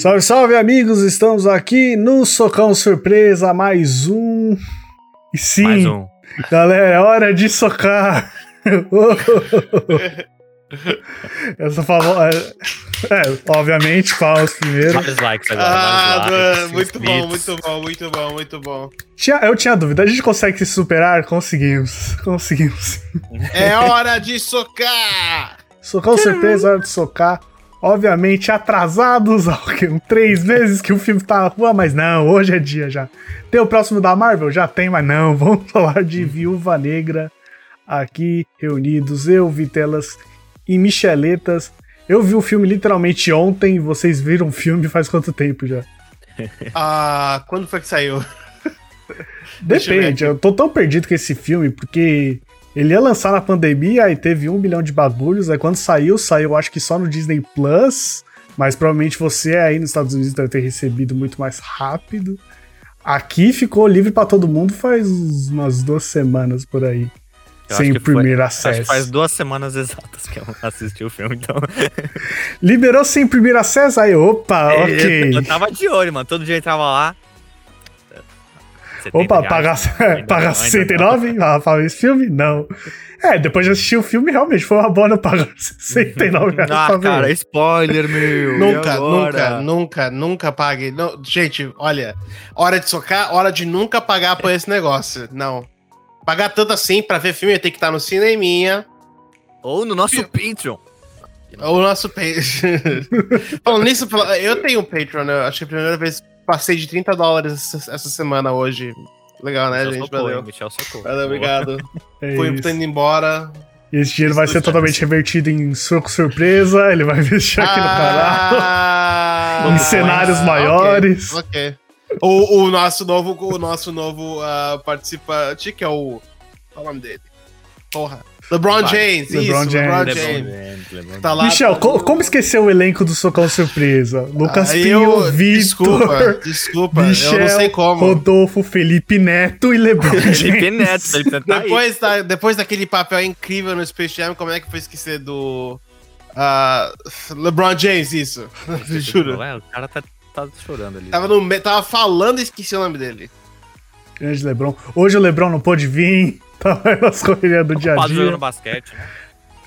Salve, salve, amigos! Estamos aqui no Socão Surpresa, mais um. E sim, Mais um. galera, é hora de socar! Essa famosa. É, obviamente, palmas primeiro. Vários likes agora. Ah, likes, muito bom, muito bom, muito bom, muito bom. Tinha- eu tinha dúvida, a gente consegue se superar? Conseguimos, conseguimos. É hora de socar! Socão Surpresa, hora de socar. Obviamente, atrasados, há três meses que o filme tá na rua, mas não, hoje é dia já. Tem o próximo da Marvel? Já tem, mas não. Vamos falar de Viúva Negra aqui reunidos. Eu, Vitelas e Micheletas. Eu vi o filme literalmente ontem. Vocês viram o filme faz quanto tempo já? Ah, quando foi que saiu? Deixa eu Depende, eu tô tão perdido com esse filme, porque ele ia lançar na pandemia, aí teve um bilhão de bagulhos, aí quando saiu, saiu acho que só no Disney Plus, mas provavelmente você aí nos Estados Unidos deve ter recebido muito mais rápido. Aqui ficou livre pra todo mundo faz umas duas semanas por aí. Eu sem o foi- primeiro Acho que acesso. faz duas semanas exatas que eu assisti o filme, então. Liberou sem primeiro acesso? Aí, opa, Eu, ok. eu tava de olho, mano. Todo dia eu tava lá. 70 Opa, pagar, pagar não, ainda 69 ah, pra esse filme? Não. É, depois de assistir o filme, realmente foi uma boa não pagar 69 reais Ah, cara, spoiler, meu. Nunca, nunca, nunca, nunca pague. Não, gente, olha, hora de socar, hora de nunca pagar por esse negócio. Não. Pagar tanto assim pra ver filme tem que estar no cineminha Ou no nosso Patreon. ou no nosso page. Falando nisso, eu tenho um Patreon, né? Acho que a primeira vez passei de 30 dólares essa, essa semana hoje. Legal, né, Michel gente? socou, Valeu. Michel socou. Valeu, obrigado. É Fui isso. indo embora. E esse dinheiro vai ser totalmente revertido em soco surpresa, ele vai investir aqui no canal. Ah, Em cenários maiores. Ok. O, o nosso novo, o nosso novo ah, participante, que é o. Qual é o nome dele? Porra. LeBron. James, LeBron isso, James. LeBron LeBron James. James, LeBron Tá lá. Michel, tá co- no- como esquecer o elenco do Socão Surpresa? Lucas Aí Pinho, eu- Desculpa, Vitor, desculpa. Michel, eu não sei como. Rodolfo, Felipe Neto e Lebron Felipe James. Neto, Felipe Neto tá. Depois, da, depois daquele papel incrível no Space Jam, como é que foi esquecer do. ah, LeBron James, isso. Juro. Ué, o cara tá, tá chorando ali. Tava, no, me- tava falando e esqueci o nome dele. Grande Lebron. Hoje o Lebron não pôde vir, tava nas correrias do dia a dia. jogando basquete, né?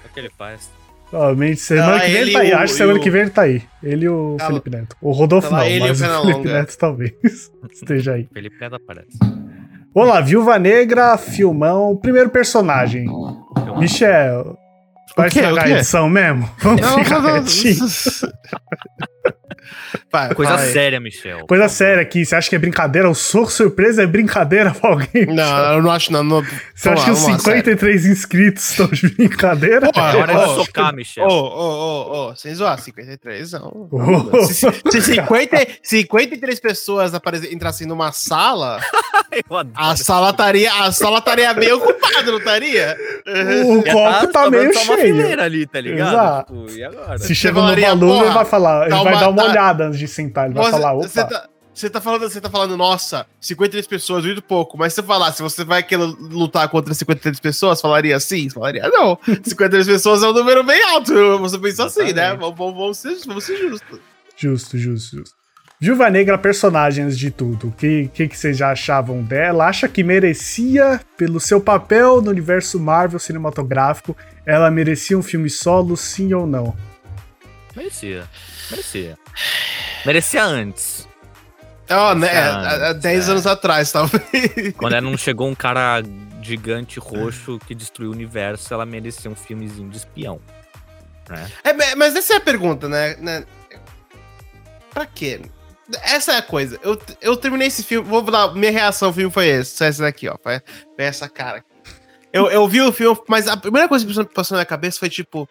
É o que ele faz. Provavelmente semana Ah, que vem ele ele tá aí. o- Acho que semana o- que vem ele tá aí. Ele e o Tá Felipe Neto. O Rodolfo Tá lá não, ele mas o o Felipe. Neto talvez esteja aí. Felipe Neto aparece. Vamos lá, Viúva Negra, filmão, primeiro personagem. Michel, vai estragar O a edição mesmo? Vamos ficar quietinho. Vai, Coisa aí. séria, Michel. Coisa séria aqui, você acha que é brincadeira? O soco surpresa é brincadeira pra alguém? Não, eu não acho, não. não Você acha que os 53 inscritos estão de brincadeira? Pô, É hora Ô, de socar, Michel. Ô, ô, ô, ô, sem zoar, 53 não. Ô, Se, se 50, 53 pessoas entrassem numa sala, a sala estaria, a sala estaria meio ocupada, não estaria? O Já copo tá sobrando meio uma cheio. ali, tá ligado? Exato. Tipo, e agora? Se chega no porra, ele vai falar, ele tá vai dar uma tá- olhada antes de sentar, ele vai Você, falar, você opa. tá, você tá falando, você tá falando, nossa, 53 pessoas, muito pouco. Mas se você falar, se você vai querer lutar contra 53 pessoas, falaria sim? Você falaria, não. 53 pessoas é um número bem alto. Você pensa assim, né? Vamos, vamos ser, vamos ser justos. Justo, justo, justo. Viúva Negra, personagens de tudo. O que, que, que vocês já achavam dela? Acha que merecia, pelo seu papel no universo Marvel cinematográfico, ela merecia um filme solo, sim ou não? Merecia. Merecia. Merecia antes. Ó, né? Há, há 10 é. anos atrás, talvez. Quando ela não chegou um cara gigante roxo que destruiu o universo, ela merecia um filmezinho de espião. Né? É, mas- essa é a pergunta, né? né? Pra quê? Essa é a coisa. Eu, eu terminei esse filme. Vou dar. Minha reação ao filme foi esse. Essa daqui, ó. Foi, essa cara. aqui. Eu, eu vi o filme, mas a primeira coisa que passou na minha cabeça foi tipo.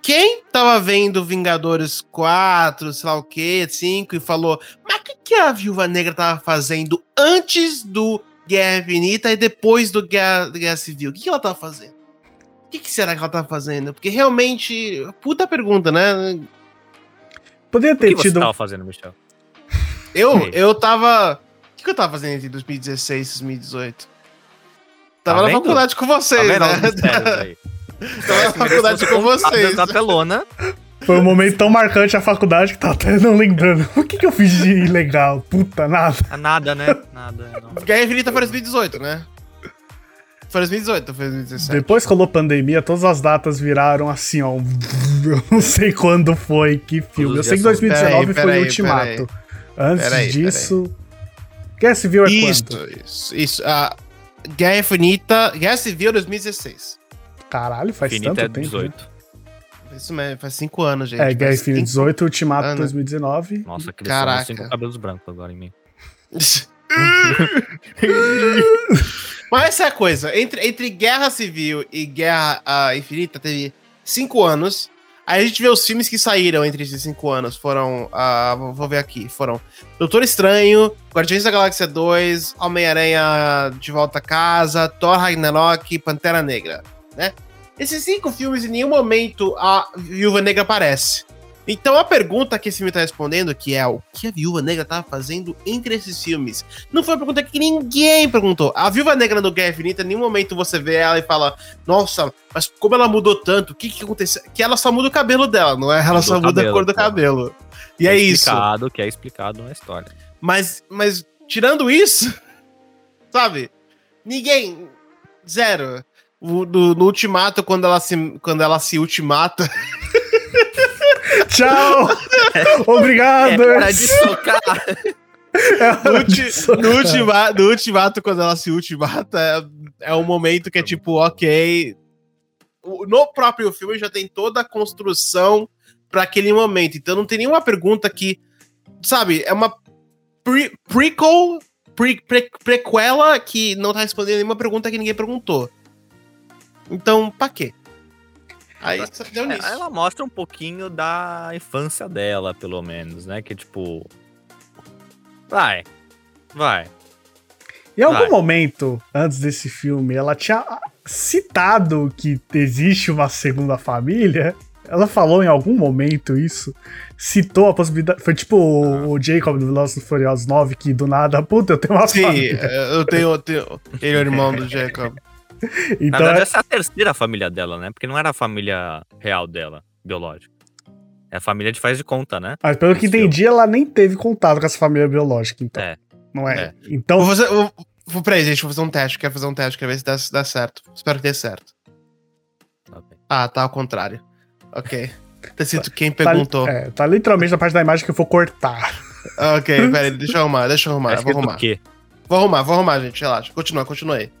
Quem tava vendo Vingadores 4, sei lá o quê, 5, e falou, mas o que, que a Viúva Negra tava fazendo antes do Guerra Infinita e depois do Guerra, Guerra Civil? O que, que ela tava fazendo? O que, que será que ela tava fazendo? Porque realmente. Puta pergunta, né? Poderia O ter que você tido. tava fazendo, Michel? Eu, eu tava. O que, que eu tava fazendo entre 2016 e 2018? Tava Tá na faculdade com Tá vocês, vendo né? aí? Tava na faculdade com vocês. Da telona. Foi um momento tão marcante a faculdade que tá até não lembrando. O que, que eu fiz de ilegal? Puta, nada. Ah, Nada, né? Nada. Não. Guerra Infinita foi 2018, né? Foi 2018, foi 2017. Depois que rolou pandemia, todas as datas viraram assim, ó. Eu não sei quando foi, que filme. Eu sei que dias são- 2019 Peraí, foi peraí, Ultimato. Antes disso. Guerra Civil é Isso, quanto? isso, isso. A Guerra Infinita, Guerra Civil 2016. Caralho, faz Infinita tanto é tempo. né? 18. Isso mesmo, faz cinco anos, gente. É, Guerra Infinita cinco 18, Ultimato anos. 2019. Nossa, cresceu Caraca. uns cinco cabelos brancos agora em mim. Mas essa é a coisa. Entre, entre Guerra Civil e Guerra ah, Infinita teve cinco anos. Aí a gente vê os filmes que saíram entre esses cinco anos. Foram. ah, vou- ver aqui. Foram Doutor Estranho, Guardiões da Galáxia 2, Homem-Aranha de Volta a Casa, Thor Ragnarok, Pantera Negra. Né? Esses cinco filmes, em nenhum momento a Viúva Negra aparece. Então a pergunta que esse filme tá respondendo, que é o que a Viúva Negra tava fazendo entre esses filmes, não foi uma pergunta que ninguém perguntou. A Viúva Negra no Guerra Infinita, em nenhum momento você vê ela e fala, nossa, mas como ela mudou tanto, o que que aconteceu? Que ela só muda o cabelo dela, não é? Ela Mudou só muda a cabelo, cor do cabelo. E é isso. explicado, que é explicado na história. Mas, mas tirando isso, sabe? Ninguém. Zero. O- No, no ultimato, quando ela se, quando ela se ultimata. Tchau! Obrigado! Era de socar. É No, hora de ulti- socar. no ultima- no ultimato, quando ela se ultimata, é, é um momento que é tipo, ok. No próprio filme já tem toda a construção pra aquele momento. Então não tem nenhuma pergunta que. Sabe, é uma pre prequel. Pre pre prequela que não tá respondendo nenhuma pergunta que ninguém perguntou. Então, pra quê? Aí só deu nisso. É, Ela mostra um pouquinho da infância dela, pelo menos, né? Que tipo. Vai. Vai. Em algum Vai. momento, antes desse filme, ela tinha citado que existe uma segunda família. Ela falou em algum momento isso. Citou a possibilidade. Foi tipo o, o Jacob do Velozes e Furiosos 9, que do nada, puta, eu tenho uma Sim, família. eu tenho, eu tenho. Ele é o irmão do Jacob. Na Então, verdade, é- essa é a terceira família dela, né? Porque não era a família real dela, biológica. É a família de faz de conta, né? mas pelo que Esse entendi, ela nem teve contato com essa família biológica, então. É. Não é? É. Então, Vou fazer. Vou, vou, peraí, gente, vou fazer um teste. Quero fazer um teste, quero ver se dá, se dá certo. Espero que dê certo. Tá. Ah, tá ao contrário. Ok. Tá escrito quem tá, perguntou. é, tá literalmente na parte da imagem que eu vou cortar. Ok, peraí, deixa eu arrumar, deixa eu arrumar. Tá Vou arrumar. Vou arrumar, vou arrumar, gente. Relaxa. Continua, continua aí.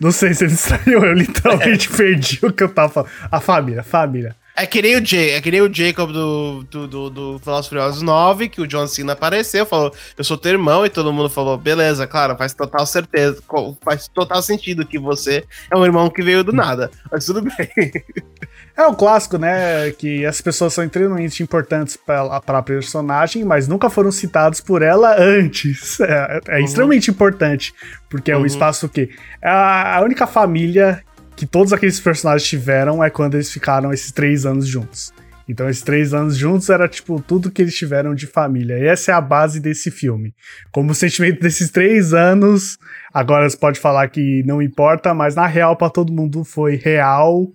Não sei se ele estranhou, eu literalmente perdi o que eu tava falando. A família, família. É que nem o, Jay, é que nem o Jacob do, do, do, do Velozes Furiosos 9, que o John Cena apareceu, falou, eu sou teu irmão, e todo mundo falou, beleza, claro, faz total certeza, faz total sentido que você é um irmão que veio do nada, mas tudo bem. É o clássico, né? Que as pessoas são extremamente importantes pra, pra personagem, mas nunca foram citados por ela antes. É, é Uhum. extremamente importante, porque é o Uhum. espaço que. A, a única família que todos aqueles personagens tiveram é quando eles ficaram esses três anos juntos. Então, esses três anos juntos era, tipo, tudo que eles tiveram de família. E essa é a base desse filme. Como o sentimento desses três anos, agora você pode falar que não importa, mas na real, pra todo mundo foi real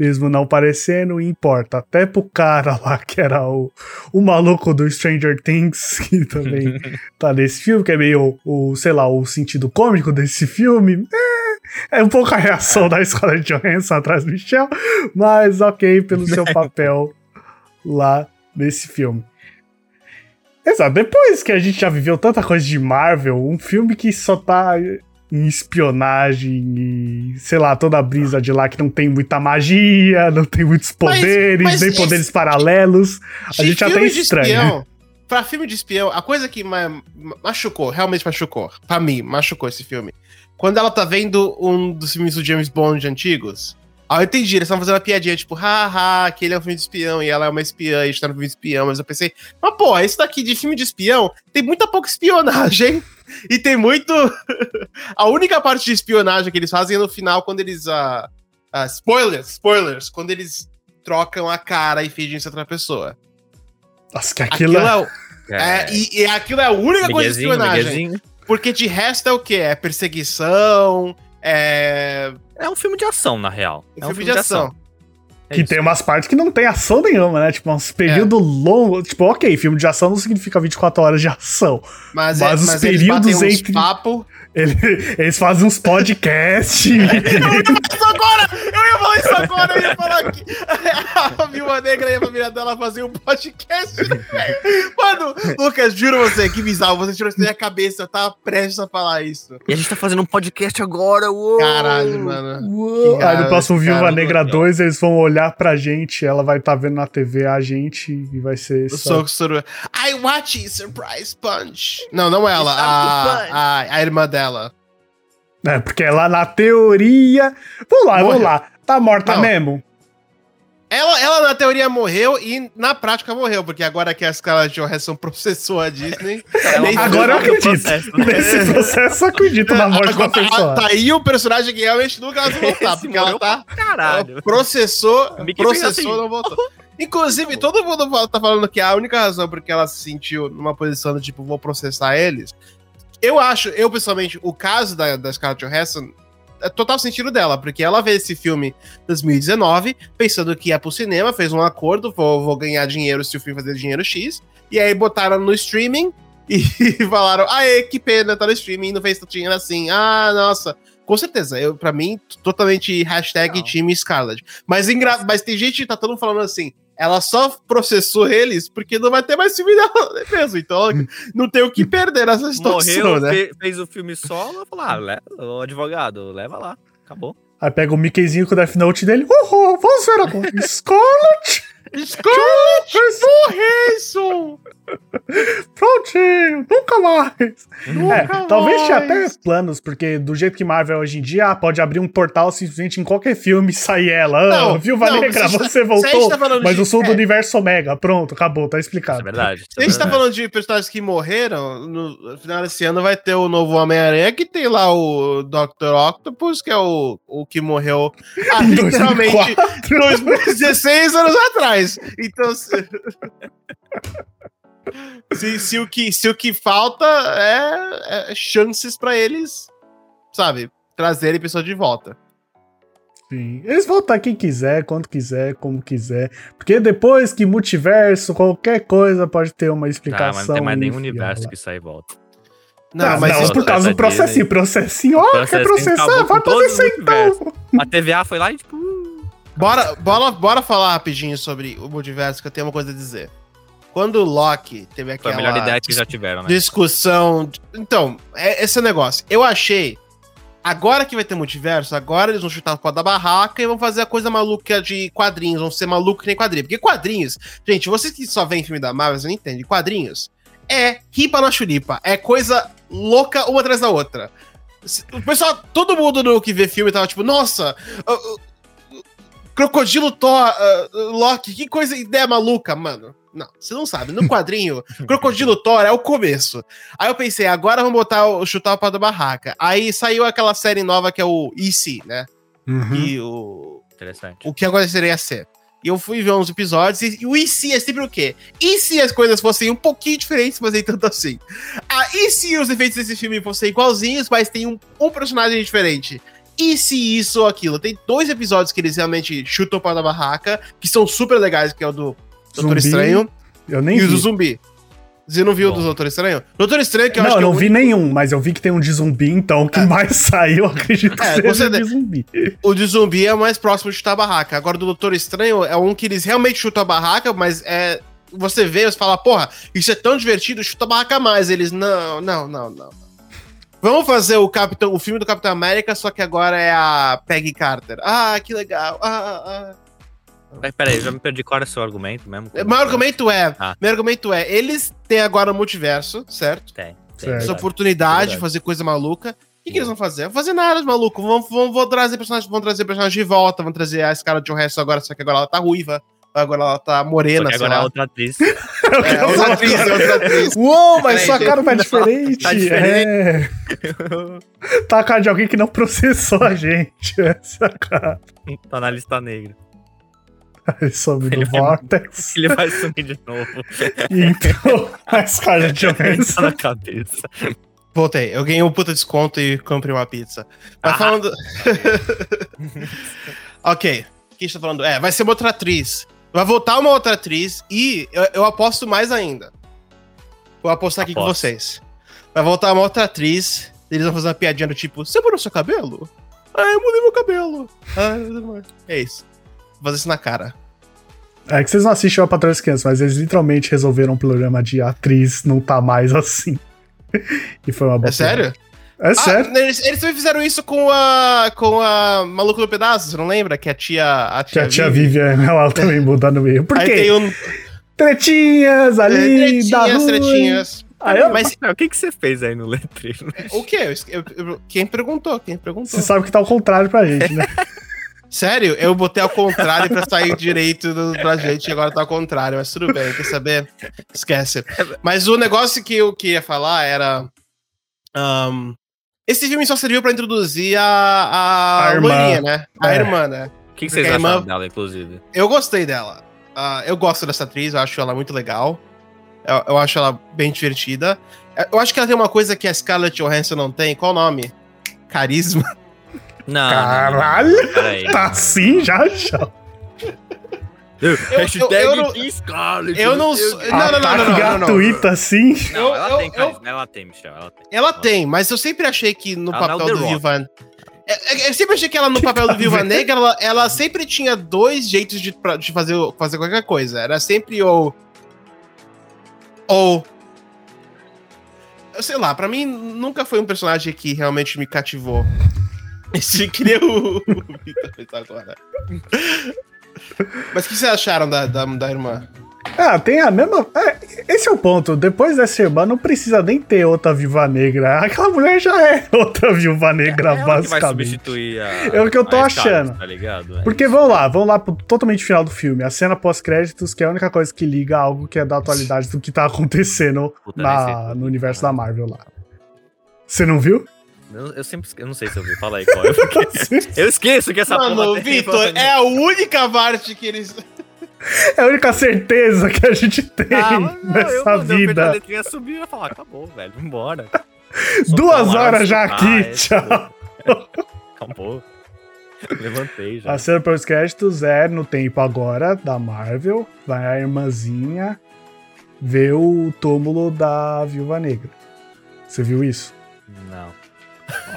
mesmo não parecendo, importa. Até pro cara lá, que era o, o maluco do Stranger Things, que também tá nesse filme, que é meio o, sei lá, o sentido cômico desse filme. É, é um pouco a reação da escola de Johansson atrás do Michel, mas ok, pelo seu papel lá nesse filme. Exato, depois que a gente já viveu tanta coisa de Marvel, um filme que só tá em espionagem e, sei lá, toda a brisa de lá que não tem muita magia, não tem muitos poderes, mas nem esse- poderes paralelos. A gente até de estranha. Pra filme de espião, a coisa que ma- ma- machucou, realmente machucou, pra mim, machucou esse filme. Quando ela tá vendo um dos filmes do James Bond antigos, ah, eu entendi, eles estavam fazendo uma piadinha, tipo, haha, aquele é um filme de espião e ela é uma espiã e a gente tá no filme de espião, mas eu pensei, mas pô, esse daqui de filme de espião tem muita pouca espionagem e tem muito. a única parte de espionagem que eles fazem é no final, quando eles. ah, ah, spoilers, spoilers, quando eles trocam a cara e fingem ser outra pessoa. Nossa, que aquilo, Aquilo é... é, é, e, e aquilo é a única coisa de Miguezinho, espionagem. Miguezinho. Porque de resto é o quê? É perseguição, é. É um filme de ação, na real. Um filme, de ação. É que isso. tem umas partes que não tem ação nenhuma, né? Tipo, uns períodos longos. Tipo, ok, filme de ação não significa 24 horas de ação. Mas, Mas é, os mas eles batem períodos uns entre- papo. Ele- eles fazem uns podcasts. Isso agora! Eu ia falar isso agora, eu ia falar que a Viúva Negra e a família dela faziam um podcast. Mano, Lucas, juro você, que bizarro. Você tirou isso da minha cabeça, eu tava prestes a falar isso. E a gente tá fazendo um podcast agora, uou! Caralho, mano. Uou. Aí no próximo Viúva Negra legal. 2, eles vão olhar pra gente, ela vai estar vendo na TV a gente e vai ser Eu só. sou suru. I watch Surprise Punch. Não, não ela, the punch. a, a, a irmã dela. É, porque ela na teoria. Vamos lá, vamos Morreu. lá. Tá morta Não. mesmo? Ela, ela, na teoria, morreu e na prática morreu, porque agora que a Scarlett Johansson processou a Disney. Agora eu acredito. processo, né? Nesse processo eu acredito na morte da Agora, pessoa. Tá aí o personagem que realmente nunca vai voltar, porque ela tá. Caralho. Ela processou, processou, assim. não voltou. Inclusive, todo mundo fala- tá falando que a única razão porque ela se sentiu numa posição do tipo, vou processar eles. Eu acho, eu pessoalmente, o caso da, da Scarlett Johansson é total sentido dela, porque ela vê esse filme em 2019, pensando que ia pro cinema, fez um acordo, vou, vou ganhar dinheiro se o filme fazer dinheiro X, e aí botaram no streaming e falaram, aê, que pena, tá no streaming, não fez tanto dinheiro assim, ah, nossa. Com certeza, eu, pra mim, totalmente hashtag Não. time Scarlett. Mas, engra... Mas tem gente que tá todo mundo falando assim, ela só processou eles porque não vai ter mais filme dela mesmo, então não tem o que perder nessa situação, Morreu, né? fe- fez o filme solo, falou, ah, le- o advogado, leva lá, acabou. Aí pega o Mickeyzinho com o Death Note dele. Uhul, vamos ver agora. Scarlet! Scarlett Johansson! Prontinho, nunca mais. Nunca é, talvez tinha até mais. planos, porque do jeito que Marvel é hoje em dia, ah, pode abrir um portal simplesmente em qualquer filme e sair ela. Ah, Não, Viúva não, Negra, se a gente você tá- voltou, tá mas de- eu sou do é. universo Omega. Pronto, acabou, tá Isso explicado. é verdade. Se a é gente tá falando de personagens que morreram, no final desse ano vai ter o novo Homem-Aranha, que tem lá o Dr. Octopus, que é o, o que morreu Em literalmente 2004. 2016 anos atrás. Então, se, se, se o, que, se o que falta é, é chances pra eles, sabe, trazerem pessoa de volta. Sim. Eles voltam quem quiser, quando quiser, como quiser. Porque depois que multiverso, qualquer coisa pode ter uma Tá, explicação. mas não tem mais nenhum universo que sai e volta. Não, Ah, mas não, isso- por causa do processinho. Processinho, ó, quer Processinho processar? acabou Vai processar então. A TVA foi lá e tipo. Bora, bora, bora falar rapidinho sobre o multiverso, que eu tenho uma coisa a dizer. Quando o Loki teve Foi aquela a melhor ideia que já tiveram, né? discussão. Então, é esse negócio. Eu achei. Agora que vai ter multiverso, agora eles vão chutar o pau da barraca e vão fazer a coisa maluca de quadrinhos. Vão ser maluco que nem quadrinho. Porque quadrinhos, gente, vocês que só veem filme da Marvel, vocês não entendem. Quadrinhos é ripa na chulipa. É coisa louca uma atrás da outra. O pessoal, todo mundo no que vê filme tava tipo, nossa, Crocodilo Thor, uh, Loki, que coisa, ideia maluca, mano. Não, você não sabe. No quadrinho, Crocodilo Thor é o começo. Aí eu pensei, agora vamos botar o chutar o pau da barraca. Aí saiu aquela série nova que é o EC, né? Uhum. E o, Interessante. o que agora seria ser. E eu fui ver uns episódios e, e o EC é sempre o quê? E se as coisas fossem um pouquinho diferentes, mas nem tanto assim? Ah, e se os efeitos desse filme fossem igualzinhos, mas tem um, um personagem diferente? E se isso ou aquilo? Tem dois episódios que eles realmente chutam o pau da barraca, que são super legais, que é o do Doutor Estranho Eu nem e o do vi. zumbi. Você não viu o Bom. do Doutor Estranho? Doutor Estranho, que eu não, acho eu que é não o vi nenhum, mas eu vi que tem um de zumbi, então o que mais saiu, eu acredito que É, seja com de zumbi. O de zumbi é o mais próximo de chutar a barraca. Agora, do Doutor Estranho é um que eles realmente chutam a barraca, mas é. Você vê, você fala, porra, isso é tão divertido, chuta a barraca mais. Eles, não, não, não, não. Vamos fazer o, Capitão, o filme do Capitão América, só que agora é a Peggy Carter. Ah, que legal. Ah, ah. Mas peraí, eu já me perdi qual era o seu argumento mesmo. Meu argumento é, Ah. meu argumento é, eles têm agora o multiverso, certo? Tem. tem. Essa oportunidade Verdade. de fazer coisa maluca. O que, que eles vão fazer? Vão fazer nada, maluco. Vão, vão, vão trazer personagens, vão trazer personagens de volta, vão trazer a Scarlett Johansson agora, só que agora ela tá ruiva. Agora ela tá morena, que sei agora é outra atriz. É, outra atriz, é outra atriz. Uou, mas sua cara tá diferente. tá diferente. É. Tá a cara de alguém que não processou a gente. Essa cara. tá na lista negra. Aí some Ele do vai- Vortex. Ele vai sumir de novo. Então, a Scarlett tá Johansson. na cabeça. Voltei. Eu ganhei um puta desconto e comprei uma pizza. Mas Ah. falando. ok. que a gente tá falando, é, vai ser uma outra atriz. Vai voltar uma outra atriz e eu, eu aposto mais ainda. Vou apostar aqui com Aposto. vocês. Vai voltar uma outra atriz, eles vão fazer uma piadinha do tipo, você mudou seu cabelo? Ah, eu mudei meu cabelo. Ah, é isso. Vou fazer isso na cara. É que vocês não assistem a Patrulha das Crianças, mas eles literalmente resolveram um programa de atriz não tá mais assim. e foi uma boa É sério? É sério. Ah, eles, eles também fizeram isso com a. com a Maluco do Pedaço, você não lembra? Que a tia. A Que tia, a tia Vivian, ela também muda no meio. Por Aí quê? tem um. Tretinhas ali, tretinhas, da rua. tretinhas. Aí eu- Mas Mas o que, que você fez aí no letreiro? o quê? Eu- eu- quem perguntou? Quem perguntou? Você sabe que tá ao contrário pra gente, né? Sério? Eu botei ao contrário pra sair direito do, pra gente e agora tá ao contrário, mas tudo bem, quer saber? Esquece. Mas o negócio que eu queria falar era. ahn, esse filme só serviu pra introduzir a, a, A irmã. loirinha, né? A É. irmã, né? O que, que vocês acharam irmã- dela, inclusive? Eu gostei dela. Ah, eu gosto dessa atriz, eu acho ela muito legal. Eu, eu acho ela bem divertida. Eu acho que ela tem uma coisa que a Scarlett Johansson não tem. Qual o nome? Carisma. Não. Caralho! Não, não, Peraí. Tá assim já, já. Hashtag eu não- Team Scarlet. eu não meu sou-. Não, não, não, Ataque não, não, não, não. gratuito assim. Não, Eu- ela eu- tem, eu- carisma, ela tem, Michel, ela tem. Ela tem, mas eu sempre achei que no Ela não é papel do. Viúva... É- é- Eu sempre achei que ela no Que papel do tá vendo? Negra, ela, ela sempre tinha dois jeitos de, pra- de fazer, fazer qualquer coisa. Era sempre ou... Ou... Eu sei lá, pra mim nunca foi um personagem que realmente me cativou. Esse que nem o... Vitor agora. Mas o que vocês acharam da, da, da irmã? Ah, tem a mesma. é, esse é o ponto. Depois dessa irmã, não precisa nem ter outra viúva negra. Aquela mulher já é outra viúva negra, É ela que vai basicamente. substituir a. É o que eu tô achando. Tá ligado? É. Porque vamos lá, vamos lá pro totalmente final do filme. A cena pós-créditos, que é a única coisa que liga algo que é da atualidade do que tá acontecendo Puta, na, no universo da Marvel lá. Você não viu? Eu, eu sempre. esque- Eu não sei se eu vi. Fala aí qual é. Eu esqueço que essa Mano, porra tem- Vitor, é a única parte que eles... É a única certeza que a gente tem Ah, não, eu, nessa eu apertei A vida. letrinha subiu e ia falar, acabou, velho, vambora. Duas horas já aqui, tchau. Acabou. Levantei já. A cena pós-créditos é no tempo agora da Marvel. Vai a irmãzinha ver o túmulo da Viúva Negra. Você viu isso?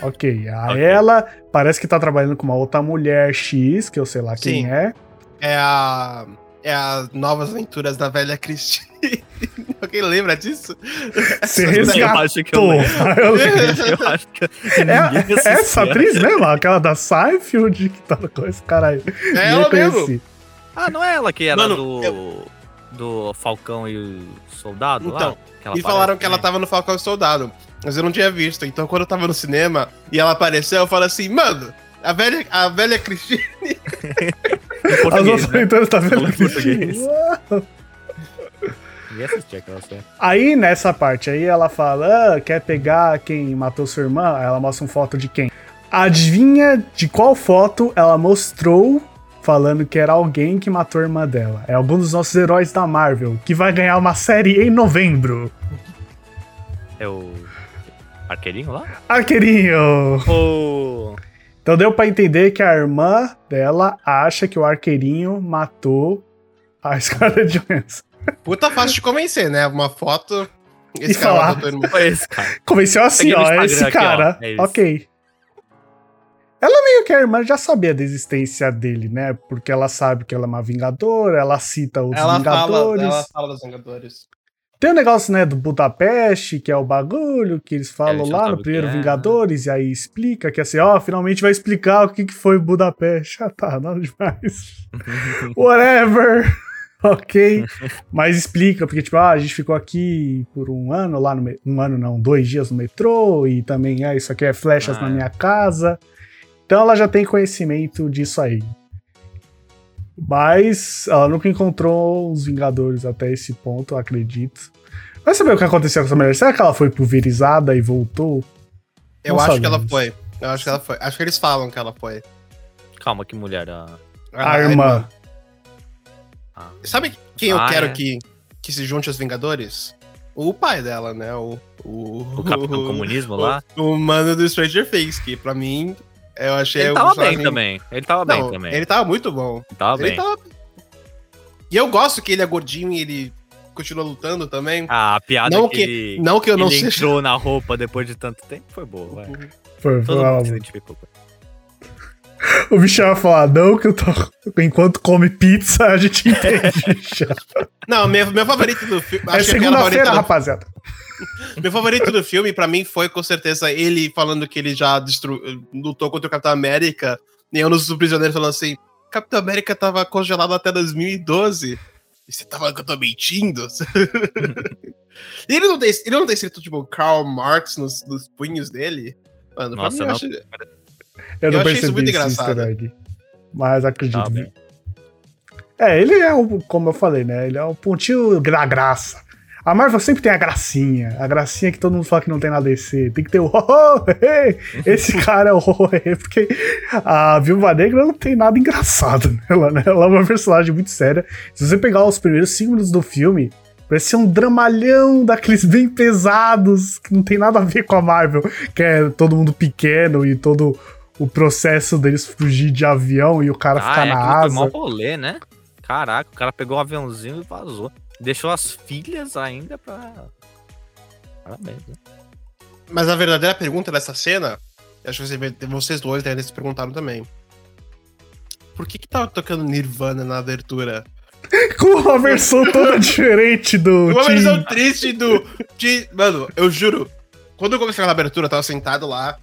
Ok. A Ok. ela parece que tá trabalhando com uma outra mulher X, que eu sei lá quem Sim. é. É a. É as novas aventuras da velha Christine. Alguém lembra disso? Você Essa- Eu acho que eu resgatou. lembro. Eu lembro. Eu acho que É, essa atriz mesmo? Aquela da Seinfeld que tá com esse cara aí. É Nem ela mesmo. Ah, não é ela que era Mano, do. Do Falcão e o Soldado lá? Então, ela Me falaram que ela também? tava no Falcão e Soldado. Mas eu não tinha visto. Então, quando eu tava no cinema e ela apareceu, eu falei assim, mano, a velha, a velha Christine. Em As nossas né? aventuras tá vendo? Aquela série. Aí nessa parte aí ela fala: ah, quer pegar quem matou sua irmã? Aí ela mostra uma foto de quem? Adivinha de qual foto ela mostrou falando que era alguém que matou a irmã dela? É algum dos nossos heróis da Marvel, que vai ganhar uma série em novembro. É o. Arqueirinho lá? Arqueirinho! O. Então deu pra entender que a irmã dela acha que o Arqueirinho matou a Scarlett Johansson. Puta fácil de convencer, né? Uma foto. Esse E cara falar. matou. Foi esse, cara. Convenceu assim, ó, é esse aqui, ó, cara. é isso. ok. Ela meio que a irmã já sabia da existência dele, né? Porque ela sabe que ela é uma vingadora, ela cita os Ela fala, Vingadores. ela fala dos Vingadores. Tem o negócio, né, do Budapeste, que é o bagulho que eles falam já lá no primeiro é? Vingadores, e aí explica que assim, ó, finalmente vai explicar o que, que foi Budapeste. Ah, tá, nada demais. Whatever. ok. Mas explica, porque, tipo, ah, a gente ficou aqui por um ano lá no. Um ano não, dois dias no metrô, e também, ah, isso aqui é flechas Ah, na é. minha casa. Então ela já tem conhecimento disso aí. Mas ela nunca encontrou os Vingadores até esse ponto, eu acredito. Vai saber o que aconteceu com essa mulher? Será que ela foi pulverizada e voltou? Eu Não acho que ela sabemos. foi. Eu acho que ela foi. Acho que eles falam que ela foi. Calma, que mulher. A... A, irmã. Ah. Sabe quem eu Ah, quero é. que, que se junte aos Vingadores? O pai dela, né? O, o, O Capitão Comunismo lá? O, o mano do Stranger Things, que pra mim Eu achei Ele o tava personagem- bem também. Ele tava Não, bem também. Ele tava muito bom. Ele tava Ele bem. tava... E eu gosto que ele é gordinho e ele continua lutando também. Ah, a piada não que, que, ele, não que eu não ele seja. entrou na roupa depois de tanto tempo foi boa, vai. Foi, foi uma- ele. O Michel vai falar, não, que eu tô. Enquanto come pizza, a gente entende. Não, meu, meu favorito do filme. é segunda-feira, do- rapaziada. Meu favorito do filme, pra mim, foi com certeza ele falando que ele já destru... lutou contra o Capitão América. E eu nos prisioneiros falando assim: Capitão América tava congelado até 2012. E você tá falando que eu tô mentindo? e ele não, tem, ele não tem escrito, tipo, Karl Marx nos, nos punhos dele? Mano, Nossa, mim, eu não. acho- Eu não Eu achei isso muito engraçado. Mas acredito. Tá. É, ele é, o, como eu falei, né? Ele é o pontinho da graça. A Marvel sempre tem a gracinha. A gracinha que todo mundo fala que não tem na DC. Tem que ter o ho. Esse cara é o ho, porque a Viúva Negra não tem nada engraçado nela, né? Ela é uma personagem muito séria. Se você pegar os primeiros cinco minutos do filme, parece ser um dramalhão daqueles bem pesados, que não tem nada a ver com a Marvel, que é todo mundo pequeno e todo o processo deles fugir de avião e o cara Ah, ficar é, na aquilo foi asa. mó rolê, né? Caraca, o cara pegou o aviãozinho e vazou. Deixou as filhas ainda pra. Parabéns, né? Mas a verdadeira pergunta dessa cena, acho que você- vocês dois devem se perguntaram também. Por que que tava tocando Nirvana na abertura? Com uma versão toda diferente do. Uma Tim- versão triste do. De, mano, eu juro. Quando eu comecei na abertura, eu tava sentado lá.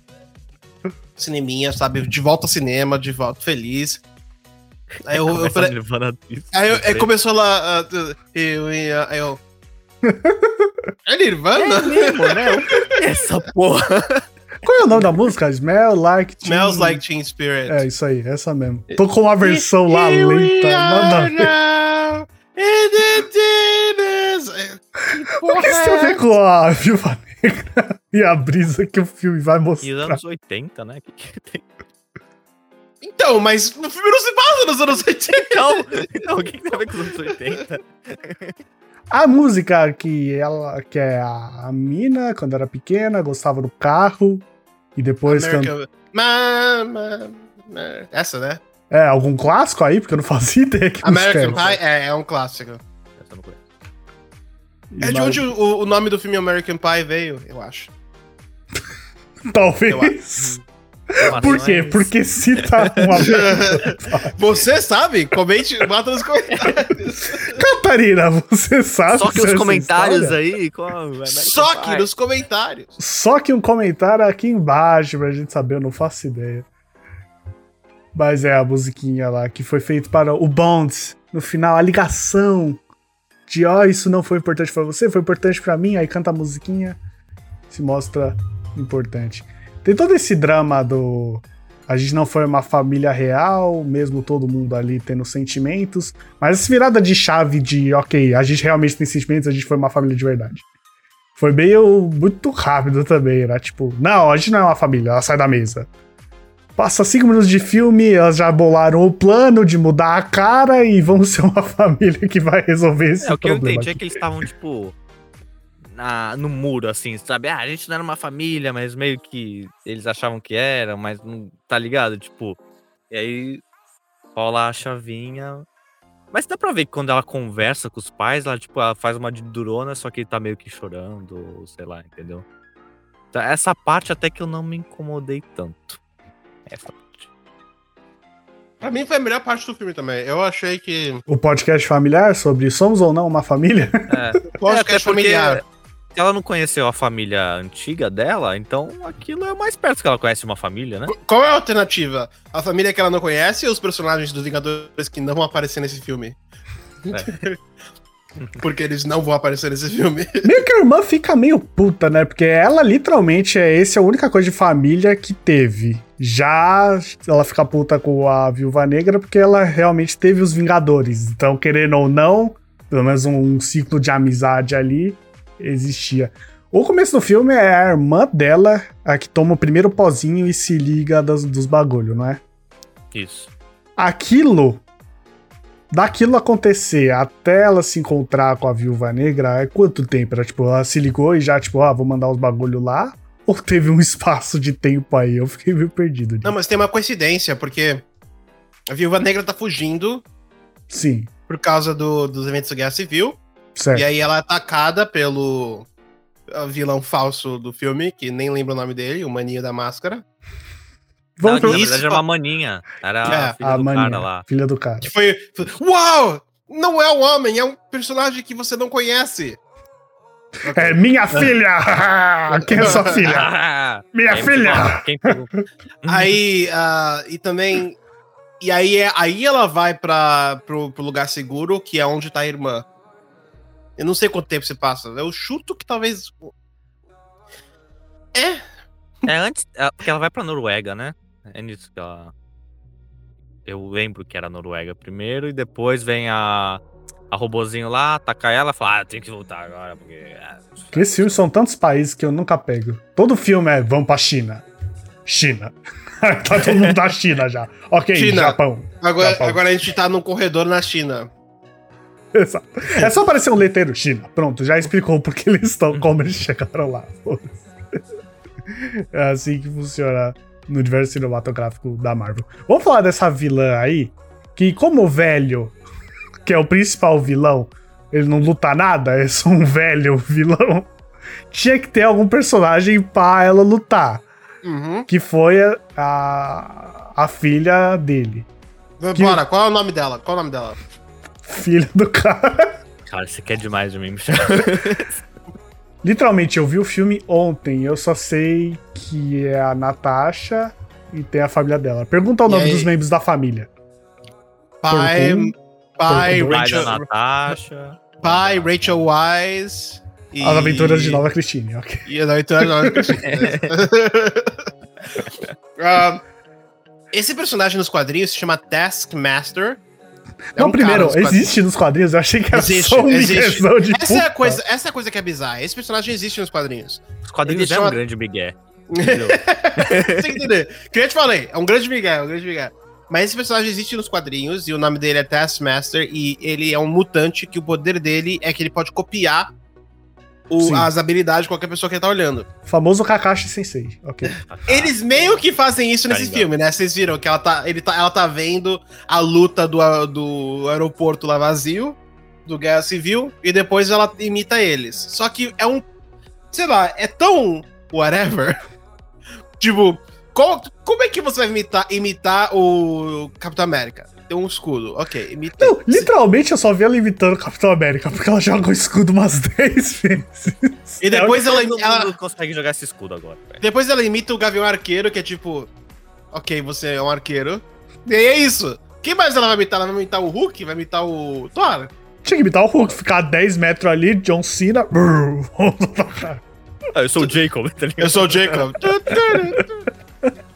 Cineminha, sabe? De volta ao cinema, de volta feliz. Aí eu, eu falei. Aí, eu- aí começou lá. tu- eu, eu, aí eu. É Nirvana? É mesmo, né? O é Essa porra. Qual é o nome da música? Smell Like Teen- Smells like Teen Spirit. É, isso aí, essa mesmo. Tô com uma versão lá lenta. The darkness. O que isso tem a ver com a Viúva Negra e a brisa que o filme vai E os mostrar? anos 80, né? Que que tem? Então, mas o filme não se passa nos anos 80. Então, então, o que que tem a ver com os anos 80? A música que ela, que é a, a mina, quando era pequena, gostava do carro. E depois can... American... Ma, ma, ma- Essa, né? É, algum clássico aí, porque eu não fazia ideia que American música. Pie é, é um clássico. Essa eu não conheço. essa. É de onde o, o nome do filme American Pie veio, eu acho. Talvez. Por quê? Porque cita uma. Você sabe? Comente, bota nos comentários. Catarina, você sabe Só que os comentários história? aí. American Só que nos comentários. Só que um comentário aqui embaixo pra gente saber, eu não faço ideia. Mas é a musiquinha lá que foi feito para o Bonds. No final, a ligação de ó, isso não foi importante pra você, foi importante pra mim. Aí canta a musiquinha, se mostra importante. Tem todo esse drama do. A gente não foi uma família real, mesmo todo mundo ali tendo sentimentos. Mas essa virada de chave de, ok, a gente realmente tem sentimentos, a gente foi uma família de verdade. Foi meio muito rápido também, né? Tipo, não, a gente não é uma família, ela sai da mesa. Passa cinco minutos de filme, elas já bolaram o plano de mudar a cara e vamos ser uma família que vai resolver esse É, o que eu problema. entendi é aqui. que eles estavam, tipo, na, no muro, assim, sabe? Ah, a gente não era uma família, mas meio que eles achavam que era, mas não. Tá ligado? Tipo. E aí rola a chavinha. Mas dá pra ver que quando ela conversa com os pais, ela, tipo, ela faz uma de durona, só que tá meio que chorando, ou sei lá, entendeu? Então, essa parte até que eu não me incomodei tanto. Essa parte. Pra mim foi a melhor parte do filme também. Eu achei que. O podcast familiar sobre somos ou não uma família? É. Podcast porque familiar. Se ela não conheceu a família antiga dela, então aquilo é o mais perto que ela conhece uma família, né? Qual é a alternativa? A família que ela não conhece ou os personagens dos Vingadores que não vão aparecer nesse filme? Porque eles não vão aparecer nesse filme. meio que a irmã fica meio puta, né? Porque ela literalmente é esse é a única coisa de família que teve. Já ela fica puta com a Viúva Negra porque ela realmente teve os Vingadores. Então, querendo ou não, pelo menos um, um ciclo de amizade ali existia. O começo do filme é a irmã dela a que toma o primeiro pozinho e se liga das- dos bagulho, não é? Isso. aquilo. Daquilo acontecer até ela se encontrar com a viúva negra, é quanto tempo? Era tipo, ela se ligou e já, tipo, ah, vou mandar os bagulho lá? Ou teve um espaço de tempo aí? Eu fiquei meio perdido. Não, mas tem uma coincidência, porque a Viúva Negra tá fugindo Sim, por causa do- dos eventos da Guerra Civil. Certo. E aí ela é atacada pelo vilão falso do filme, que nem lembro o nome dele, o Maninho da Máscara. Vamos não, pro... na verdade era uma maninha. Era É, a filha A do mania, cara lá. filha do cara. Que foi. Uau! Não é um homem, é um personagem que você não conhece. É minha filha! Quem é sua filha? Minha quem- filha! Pegou? Aí, ah, e também. E aí, é- aí ela vai pra, pro, pro lugar seguro, que é onde tá a irmã. Eu não sei quanto tempo se passa. Eu chuto que talvez. É, É antes. é, Porque ela vai pra Noruega, né? É nisso que ela. Eu lembro que era Noruega primeiro e depois vem a. A robozinho lá, ataca ela e fala, ah, eu tenho que voltar agora, porque. ah, Porque esses filmes são tantos países que eu nunca pego. Todo filme é vamos pra China. China. tá todo mundo da China já. Ok, China. Japão. agora, Japão. agora a gente tá num corredor na China. Exato. É só aparecer um letreiro China. Pronto, já explicou porque eles estão, como eles chegaram lá. É assim que funciona no universo cinematográfico da Marvel. Vamos falar dessa vilã aí, que como o velho, que é o principal vilão, ele não luta nada, é só um velho vilão, tinha que ter algum personagem pra ela lutar, Uhum. que foi a, a, filha dele. Que- Bora, qual é o nome dela? Qual é o nome dela? Filha do cara. Cara, você quer demais de mim, Michel. Literalmente, eu vi o filme ontem, eu só sei que é a Natasha e tem a família dela. Pergunta o E nome aí? dos membros da família. Pai, pai, pergunta- Pai Rachel, Natasha. pai, Rachel Wise. E... As Aventuras de Nova Cristine, ok. E as Aventuras de Nova Cristine. Ah, esse personagem nos quadrinhos se chama Taskmaster. É Não, um primeiro, existe nos quadrinhos, eu achei que era Existe, só uma existe. de Essa é, a puta. coisa, essa é a coisa que é bizarra. Esse personagem existe nos quadrinhos. Os quadrinhos Ele é um chama- grande migué. entendeu? Você tem que entender. Que eu te falei, é um grande migué, é um grande migué. Mas esse personagem existe nos quadrinhos e o nome dele é Taskmaster e ele é um mutante que o poder dele é que ele pode copiar o- as habilidades de qualquer pessoa que ele tá olhando. Famoso Kakashi Sensei, ok. Eles meio que fazem isso nesse Caramba. filme, né? Vocês viram que ela tá, ele tá, ela tá vendo a luta do, do aeroporto lá vazio, do Guerra Civil, e depois ela imita eles. Só que é um. Sei lá, é tão. whatever. tipo, qual- como é que você vai imitar, imitar o Capitão América? Tem um escudo, ok, imita. Não, literalmente eu só vi ela imitando o Capitão América, porque ela joga o escudo umas 10 vezes. E depois ela, Todo ela- consegue jogar esse escudo agora. velho. depois ela imita o Gavião Arqueiro, que é tipo. Ok, você é um arqueiro. E aí é isso. Quem mais ela vai imitar? Ela vai imitar o Hulk? Vai imitar o Thor? Tinha que imitar o Hulk, ficar a 10 metros ali, John Cena. brrr, volta pra cá. Ah, eu sou o Jacob, tá ligado? Eu sou o Jacob.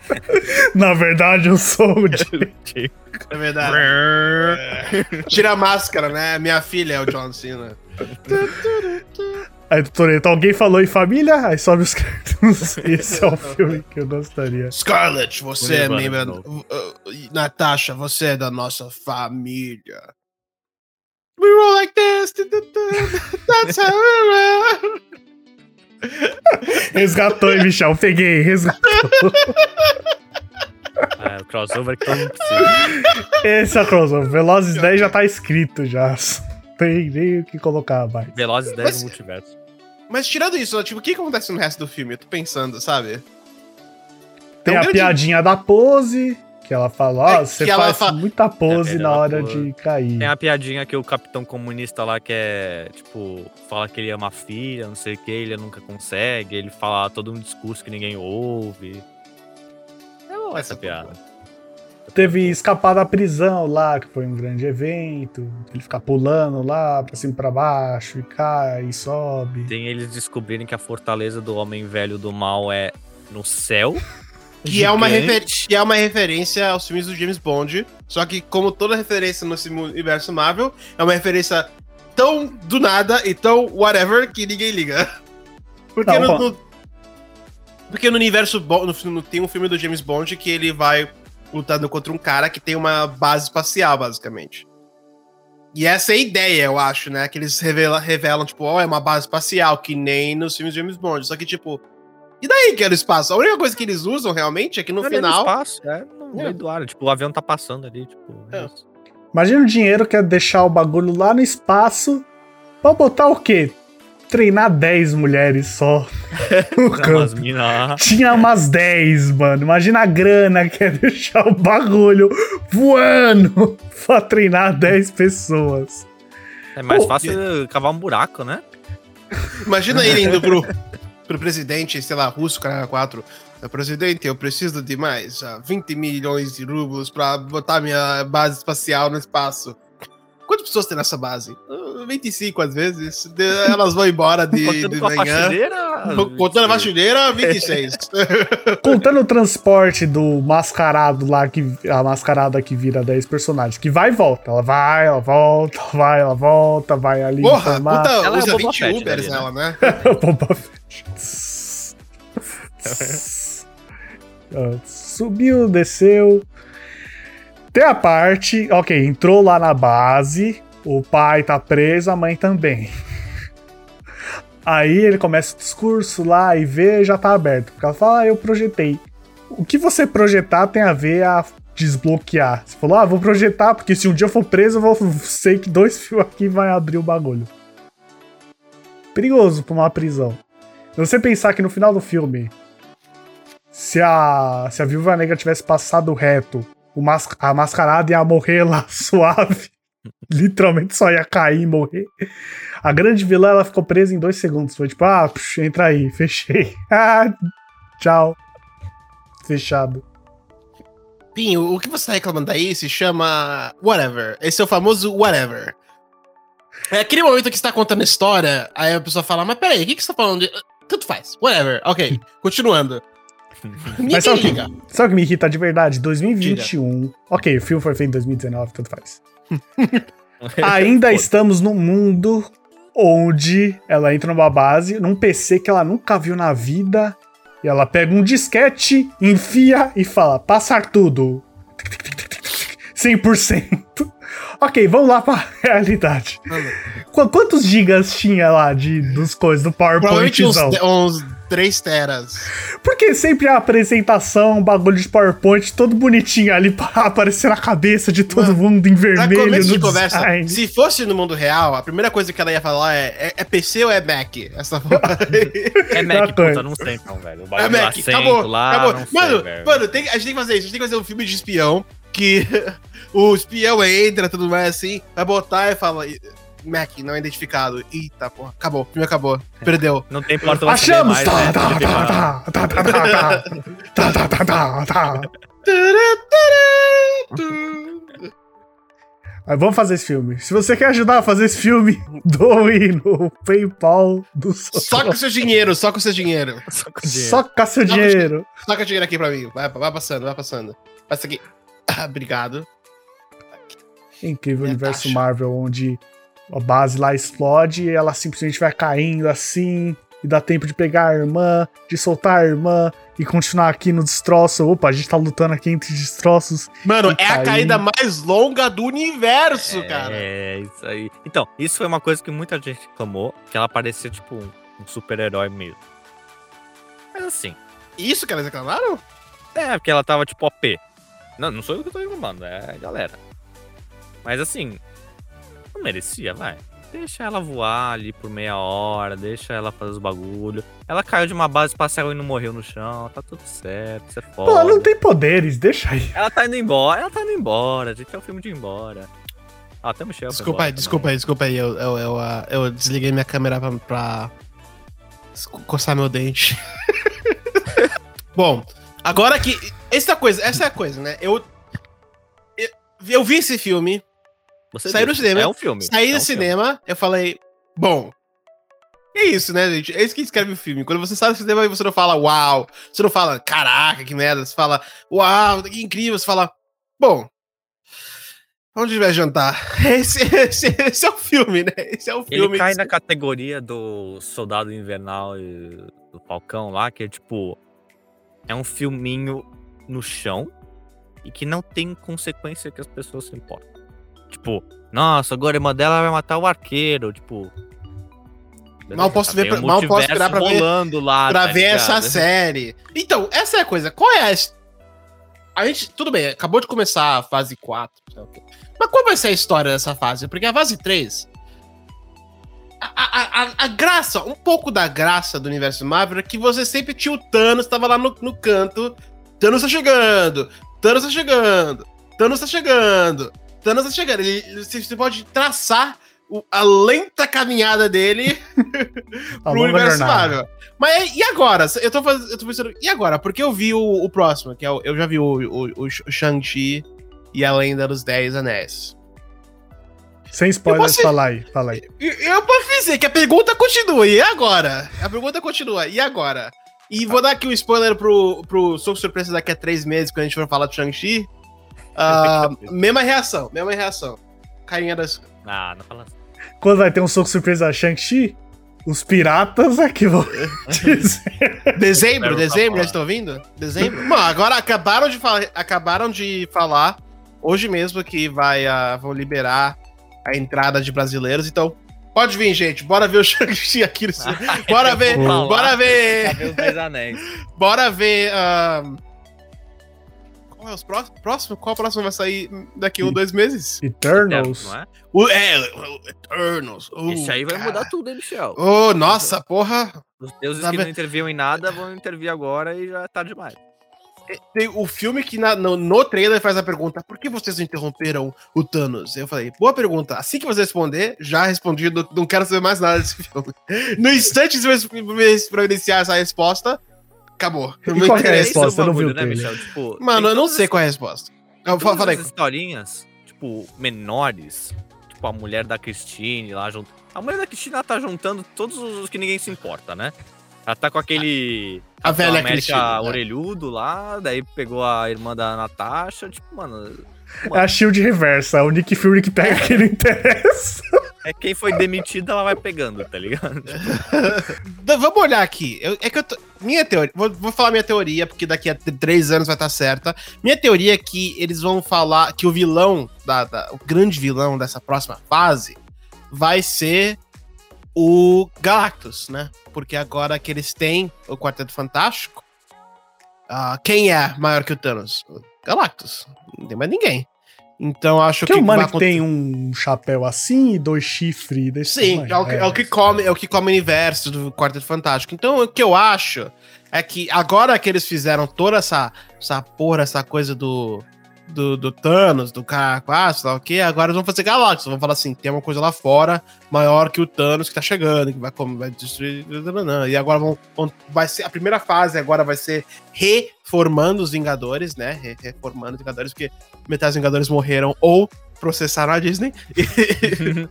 Na verdade, eu sou o Jay. Jacob. É verdade. É. Tira a máscara, né? Minha filha é o John Cena. Aí, Toreto, alguém falou em família? Aí sobe os créditos. Esse é o filme que eu gostaria. Scarlett, você é de uh, Natasha, você é da nossa família. We roll like this. That's how we roll. Resgatou, hein, Michel? Peguei, resgatou. É, o crossover que todo mundo precisa. Esse é o crossover. Velozes 10 já tá escrito já. Não Tem nem o que colocar mais. Velozes 10 Mas- no multiverso. Mas tirando isso, tipo, o que acontece no resto do filme? Eu tô pensando, sabe? Tem É um a grande- piadinha da pose, que ela fala, ó, É, você que ela faz fa- muita pose É, na hora pose. de cair. Tem a piadinha que o capitão comunista lá quer, tipo, fala que ele ama a filha, não sei o que, ele nunca consegue, ele fala todo um discurso que ninguém ouve. É boa essa piada. Teve escapar da prisão lá, que foi um grande evento. Ele fica pulando lá, pra cima e pra baixo, e cai, e sobe. Tem eles descobrirem que a fortaleza do homem velho do mal é no céu. Que é, uma refer- que é uma referência aos filmes do James Bond. Só que, como toda referência no universo Marvel, é uma referência tão do nada e tão whatever que ninguém liga. Porque, Não, no, no- porque no universo Bond, no, tem um filme do James Bond que ele vai lutando contra um cara que tem uma base espacial, basicamente. E essa é a ideia, eu acho, né? Que eles revela- revelam, tipo, ó, é uma base espacial, que nem nos filmes de James Bond. Só que, tipo, E daí que era o espaço? A única coisa que eles usam realmente é que no Não é final. espaço, é no meio É. do ar. Tipo, o avião tá passando ali, tipo. É. Imagina o dinheiro que é deixar o bagulho lá no espaço pra botar o quê? Treinar 10 mulheres só. no Umas campo. Tinha umas 10, mano. Imagina a grana que é deixar o bagulho voando pra treinar 10 pessoas. É mais Pô, fácil cavar um buraco, né? Imagina ele indo pro, pro presidente, sei lá, russo, cara 4. Presidente, eu preciso de mais ah, 20 milhões de rublos pra botar minha base espacial no espaço. Quantas pessoas tem nessa base? Ah, 25 às vezes. De- Elas vão embora de, Contando de manhã. faxineira. Contando a faxineira, 26. Contando o transporte do mascarado lá, que a mascarada que vira 10 personagens, que vai e volta. Ela vai, ela volta, vai, ela volta, vai ali Porra, puta, Ela é usa Boba 20 Fett Ubers né? ela, né? Boba Fett. Subiu, desceu. Tem a parte. Ok, entrou lá na base. O pai tá preso, a mãe também. Aí ele começa o discurso lá e vê, já tá aberto. Porque ela fala, ah, eu projetei. O que você projetar tem a ver a desbloquear. Você falou, ah, vou projetar, porque se um dia eu for preso, eu vou sei que dois fios aqui vai abrir o bagulho. Perigoso pra uma prisão. Se você pensar que no final do filme, se a, se a Viúva Negra tivesse passado reto, mas, a mascarada ia morrer lá suave. Literalmente só ia cair e morrer. A grande vilã, ela ficou presa em dois segundos. Foi tipo, ah, psh, entra aí, fechei. Ah, tchau. Fechado. Pinho, o que você tá reclamando aí se chama whatever. Esse é o famoso whatever. É aquele momento que você tá contando a história, aí a pessoa fala, mas peraí, o que, que você tá falando de... Tanto faz, whatever. Ok, continuando. Mas sabe o que, sabe o que me irrita de verdade? 2021. Ok, o filme foi feito em 2019, tanto faz. Ainda estamos num mundo onde ela entra numa base, num PC que ela nunca viu na vida, e ela pega um disquete, enfia e fala: passar tudo. 100%. Ok, vamos lá pra realidade. Qu- quantos gigas tinha lá de, dos coisas do Provavelmente uns, PowerPointzão? uns 3 teras. Porque sempre a apresentação, um bagulho de PowerPoint todo bonitinho ali pra aparecer na cabeça de todo Mano, mundo em Pra vermelho começo no de conversa, design. se fosse no mundo real, a primeira coisa que ela ia falar é: é, é PC ou é Mac? Essa É Mac, Outra coisa. puta, não sei então, velho. O É Mac, acento acabou, lá, acabou. não sei, mano, velho. mano tem, a gente tem que fazer isso. A gente tem que fazer um filme de espião que o espião entra tudo mais assim, vai botar e fala. Mac, não é identificado. Eita, porra. Acabou. O filme acabou. Perdeu. Não tem porta Achamos! mais, Tá, né? tá, Tem que tá, parar. tá, tá, tá, tá, tá. Tá, tá, tá, tá, tá. Mas vamos fazer esse filme. Se você quer ajudar a fazer esse filme, doe no PayPal do Só com seu dinheiro, só com seu dinheiro. Só com dinheiro. Só com seu Só dinheiro. Só com dinheiro aqui pra mim. Vai, vai passando, vai passando. Passa aqui. Ah, obrigado. É incrível o universo taxa. Marvel, onde a base lá explode e ela simplesmente vai caindo assim. E dá tempo de pegar a irmã, de soltar a irmã e continuar aqui no destroço. Opa, a gente tá lutando aqui entre destroços. Mano, é a caída mais longa do universo, cara. É, isso aí. Então, isso foi uma coisa que muita gente reclamou, que ela parecia, tipo, um, um super-herói mesmo. Mas assim, Isso que elas reclamaram? é, porque ela tava, tipo, OP. Não, não sou eu que tô reclamando, é a galera. Mas assim, não merecia, vai. Deixa ela voar ali por meia hora, deixa ela fazer os bagulho. Ela caiu de uma base espacial e não morreu no chão, tá tudo certo, isso é Pô, foda. ela não tem poderes, deixa aí. Ela tá indo embora, ela tá indo embora, a gente é o filme de ir embora. Ah, até o Michel Desculpa aí, desculpa aí, desculpa aí. Eu, eu, eu, ah, eu desliguei minha câmera pra, pra co- coçar meu dente. Bom, agora que. Essa é a coisa, essa é a coisa, né? Eu. Eu, eu vi esse filme, Você Saiu viu? no cinema, É um filme. saí é do um filme. cinema, eu falei, bom. É isso, né, gente? É isso que escreve o filme. Quando você sai do cinema e você não fala uau, você não fala caraca, que merda, você fala uau, que incrível, você fala, bom. Onde vai jantar? Esse, esse, esse é o filme, né? Esse é o Ele filme. cai na categoria do Soldado Invernal e do Falcão lá, que é tipo. É um filminho no chão e que não tem consequência que as pessoas se importam. Tipo, nossa, agora a irmã dela vai matar o arqueiro. Tipo. Mal posso Já ver pra- mal posso esperar pra ver- lá, pra tá ver essa série. Então, essa é a coisa. Qual é a. A gente. Tudo bem, acabou de começar a fase 4. sei lá o quê. Mas qual vai ser a história dessa fase? Porque a fase 3. A, a, a, a graça, um pouco da graça do universo Marvel é que você sempre tinha o Thanos, tava lá no, no canto. Thanos tá chegando! Thanos tá chegando! Thanos tá chegando! Thanos tá chegando. Ele, você, pode traçar a lenta caminhada dele A pro universo. Marvel. Mas e agora? Eu tô, faz... eu tô pensando, e agora? Porque eu vi o, o próximo, que é o, eu já vi o, o, o Shang-Chi e a Lenda dos Dez Anéis. Sem spoilers, posso- fala aí, fala aí. E eu posso dizer que a pergunta continua, e agora? A pergunta continua, e agora? E vou dar aqui um spoiler pro, pro Soco Surpresa daqui a três meses, quando a gente for falar do Shang-Chi. Ah, mesma reação, mesma reação. Carinha das. Ah, não fala assim. Quando vai ter um soco surpresa Shang-Chi, os piratas aqui vão dizer. Dezembro, dezembro, já estão ouvindo? Dezembro? Mano, agora acabaram de, falar, acabaram de falar hoje mesmo que vai, ah, vão liberar a entrada de brasileiros, então pode vir, gente. Bora ver o Shang-Chi aqui. Bora ver, bora ver, ver os Dez Anéis. bora ver. ah, qual é os próximos? Próximo? Qual próximo vai sair daqui a um, dois meses? Eternals. Não é? O, é, o Eternals. Uh, Esse aí vai cara. mudar tudo, hein, Michel? Ô, nossa, porra. Os deuses Tá que vendo? não interviam em nada vão intervir agora e já tá demais. Tem o filme que na- no, no trailer faz a pergunta: por que vocês interromperam o Thanos? Eu falei, boa pergunta. Assim que você responder, já respondi, não, não quero saber mais nada desse filme. No instante você vai iniciar essa resposta, acabou. E Não qual que é a resposta? Eu não vi né, trailer. Michel? Tipo, Mano, eu não sei qual é a resposta. Eu, falei, as historinhas, tipo, menores, tipo, a mulher da Christine lá junto. A mulher da Christine, ela tá juntando todos os que ninguém se importa, né? Ela tá com aquele. a velha América Cristina. né? orelhudo lá, daí pegou a irmã da Natasha, tipo, mano. É a Shield reversa, o Nick Fury que pega quem não interessa. É quem foi demitido, ela vai pegando, tá ligado? Da- Vamos olhar aqui. Eu- é que eu tô- Minha teoria. Vou, vou falar minha teoria, porque daqui a três anos vai estar certa. Minha teoria é que eles vão falar que o vilão, da, da- o grande vilão dessa próxima fase, vai ser o Galactus, né? Porque agora que eles têm o Quarteto Fantástico, ah, quem é maior que o Thanos? Galactus. Não tem mais ninguém. Então acho Que é que. o mano que tem um chapéu assim e dois chifres desse Sim, tamanho. é o, que, é o que come, é o que come o universo do Quarteto Fantástico. Então, o que eu acho é que agora que eles fizeram toda essa, essa porra, essa coisa do, do, do Thanos, do cara quase, sei lá o que, agora eles vão fazer Galactus. Vão falar assim: tem uma coisa lá fora maior que o Thanos que tá chegando, que vai, como, vai destruir. E agora vão, vão- Vai ser. A primeira fase agora vai ser reformando os Vingadores, né? Re- Reformando os Vingadores, porque metade dos Vingadores morreram ou processaram a Disney. Seja,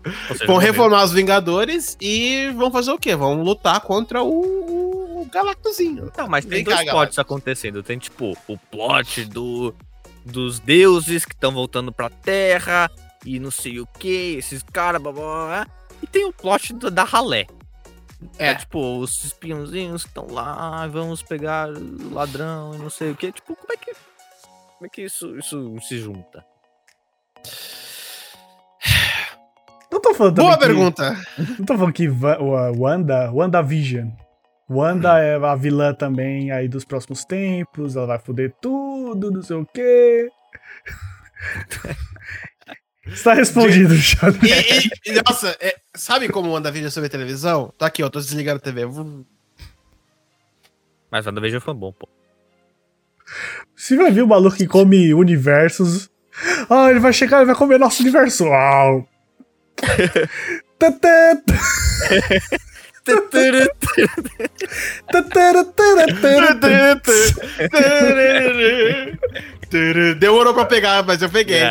Vão reformar os Vingadores e vão fazer o quê? Vão lutar contra o, o Galactuzinho. Não, mas tem Vem dois plots acontecendo. Tem, tipo, o plot do, dos deuses que estão voltando pra Terra e não sei o que, esses caras, blá, blá, blá, blá. E tem o plot do- da ralé. É. É. tipo, os espiãozinhos que estão lá, vamos pegar o ladrão e não sei o que. Tipo, como é que. Como é que isso, isso se junta? Não tô falando Boa que- pergunta. Não tô falando que Wanda, WandaVision. Wanda é a vilã também aí dos próximos tempos, ela vai foder tudo, não sei o quê. Está respondido já. E, e- e, nossa, é, sabe como anda vídeo sobre televisão? Tá aqui, ó, tô desligando a TV. Mas Veja foi bom, pô. Você vai ver o maluco que come universos. Ah, ele vai chegar e vai comer nosso universo. Uau. Demorou pra pegar, mas eu peguei.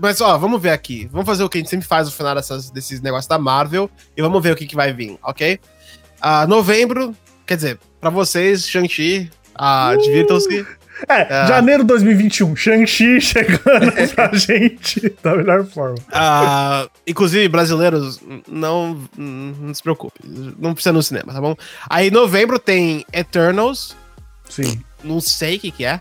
Mas ó, vamos ver aqui. Vamos fazer o que a gente sempre faz no final dessas, desses negócios da Marvel e vamos ver o que, que vai vir, ok? Ah, novembro, quer dizer, pra vocês, Shang-Chi, ah, divirtam-se. É, Ah. janeiro de 2021, Shang-Chi chegando pra gente da melhor forma. Ah, inclusive, brasileiros, não, não se preocupe. Não precisa no cinema, tá bom? Aí, novembro tem Eternals, Sim. não sei o que, que é.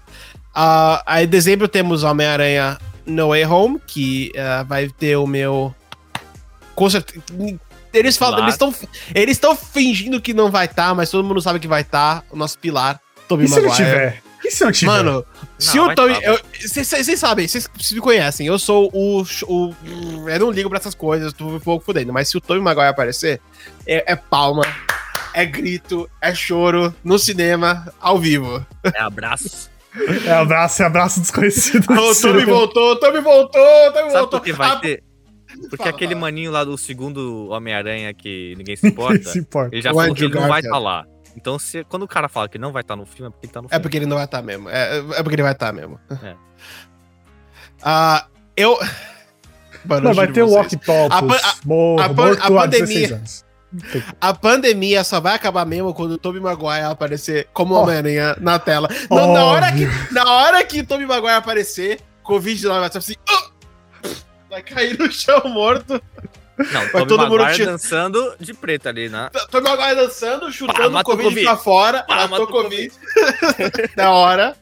Ah, aí, em dezembro temos Homem-Aranha No Way Home, que ah, vai ter o meu. Com certeza. Eles falam, eles estão eles estão fingindo que não vai estar, mas todo mundo sabe que vai estar. O nosso pilar, Tobey E se não Maguire. tiver? E se não tiver? Mano, se o Tommy. Vocês sabem, vocês me conhecem. Eu sou o, o. Eu não ligo pra essas coisas, tô um pouco fudendo. Mas se o Tommy Maguire aparecer, é, é palma, é grito, é choro no cinema, ao vivo. É abraço. É abraço, é abraço desconhecido. o Tommy voltou, o Tommy voltou, o Tommy Sabe voltou. por que vai Ah, ter? Porque Fala, aquele fala. maninho lá do segundo Homem-Aranha que ninguém se importa, Se importa. ele já O falou Andrew que ele não vai Garfield. lá. Então, se, quando o cara fala que não vai estar no filme, é porque ele tá no É filme. porque ele não vai estar mesmo. É, é porque ele vai estar mesmo. É. Ah, eu. Mano, Não, vai ter o. Talk, A pan- a- morro, a pan- a pandemia- 16 anos. A pandemia só vai acabar mesmo quando o Tobey Maguire aparecer como Ó. Homem-Aranha na tela. Na, na hora que, na hora que o Tobey Maguire aparecer, Covid-19 vai ser assim. "Ah!" vai cair no chão morto. Não, Vai todo mundo Maguire tira- dançando de preto ali, né? Tobey Maguire dançando, chutando Pá, o Covid, Covid. pra fora. Pá, matou matou Covid. da hora.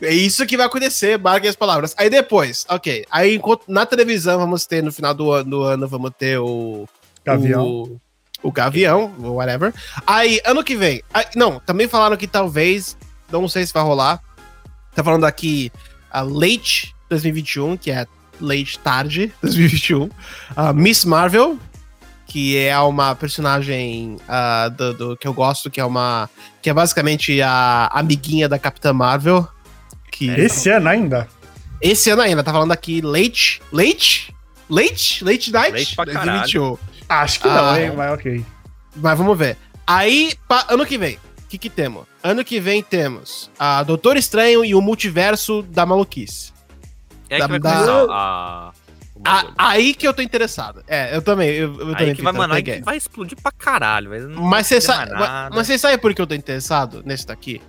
É isso que vai acontecer, marquem as palavras. Aí depois, ok. Aí enquanto, na televisão vamos ter, no final do ano, do ano vamos ter o... Gavião. O, o Gavião, ou whatever. Aí, ano que vem. aí- não, também falaram que talvez. Não sei se vai rolar. Tá falando aqui a Late 2021, que é Late Tarde 2021. A Miss Marvel, que é uma personagem ah, do, do- que eu gosto, que é uma. Que é basicamente a amiguinha da Capitã Marvel. Que Esse ano ainda? esse ano ainda, tá falando aqui Late. Late? Late? Late Night? Late pra 2021. Acho que não, Ah. hein? Mas ok. Mas vamos ver. Aí, pa- ano que vem, o que, que temos? Ano que vem temos a Doutor Estranho e o Multiverso da Maluquice. É aí que vai Da- começar a... A- aí que eu tô interessado. É, eu também. Eu, eu também Aí que vai, mano, aí que vai explodir pra caralho. Mas não Mas você sabe. Mas, você sabe por que eu tô interessado nesse daqui?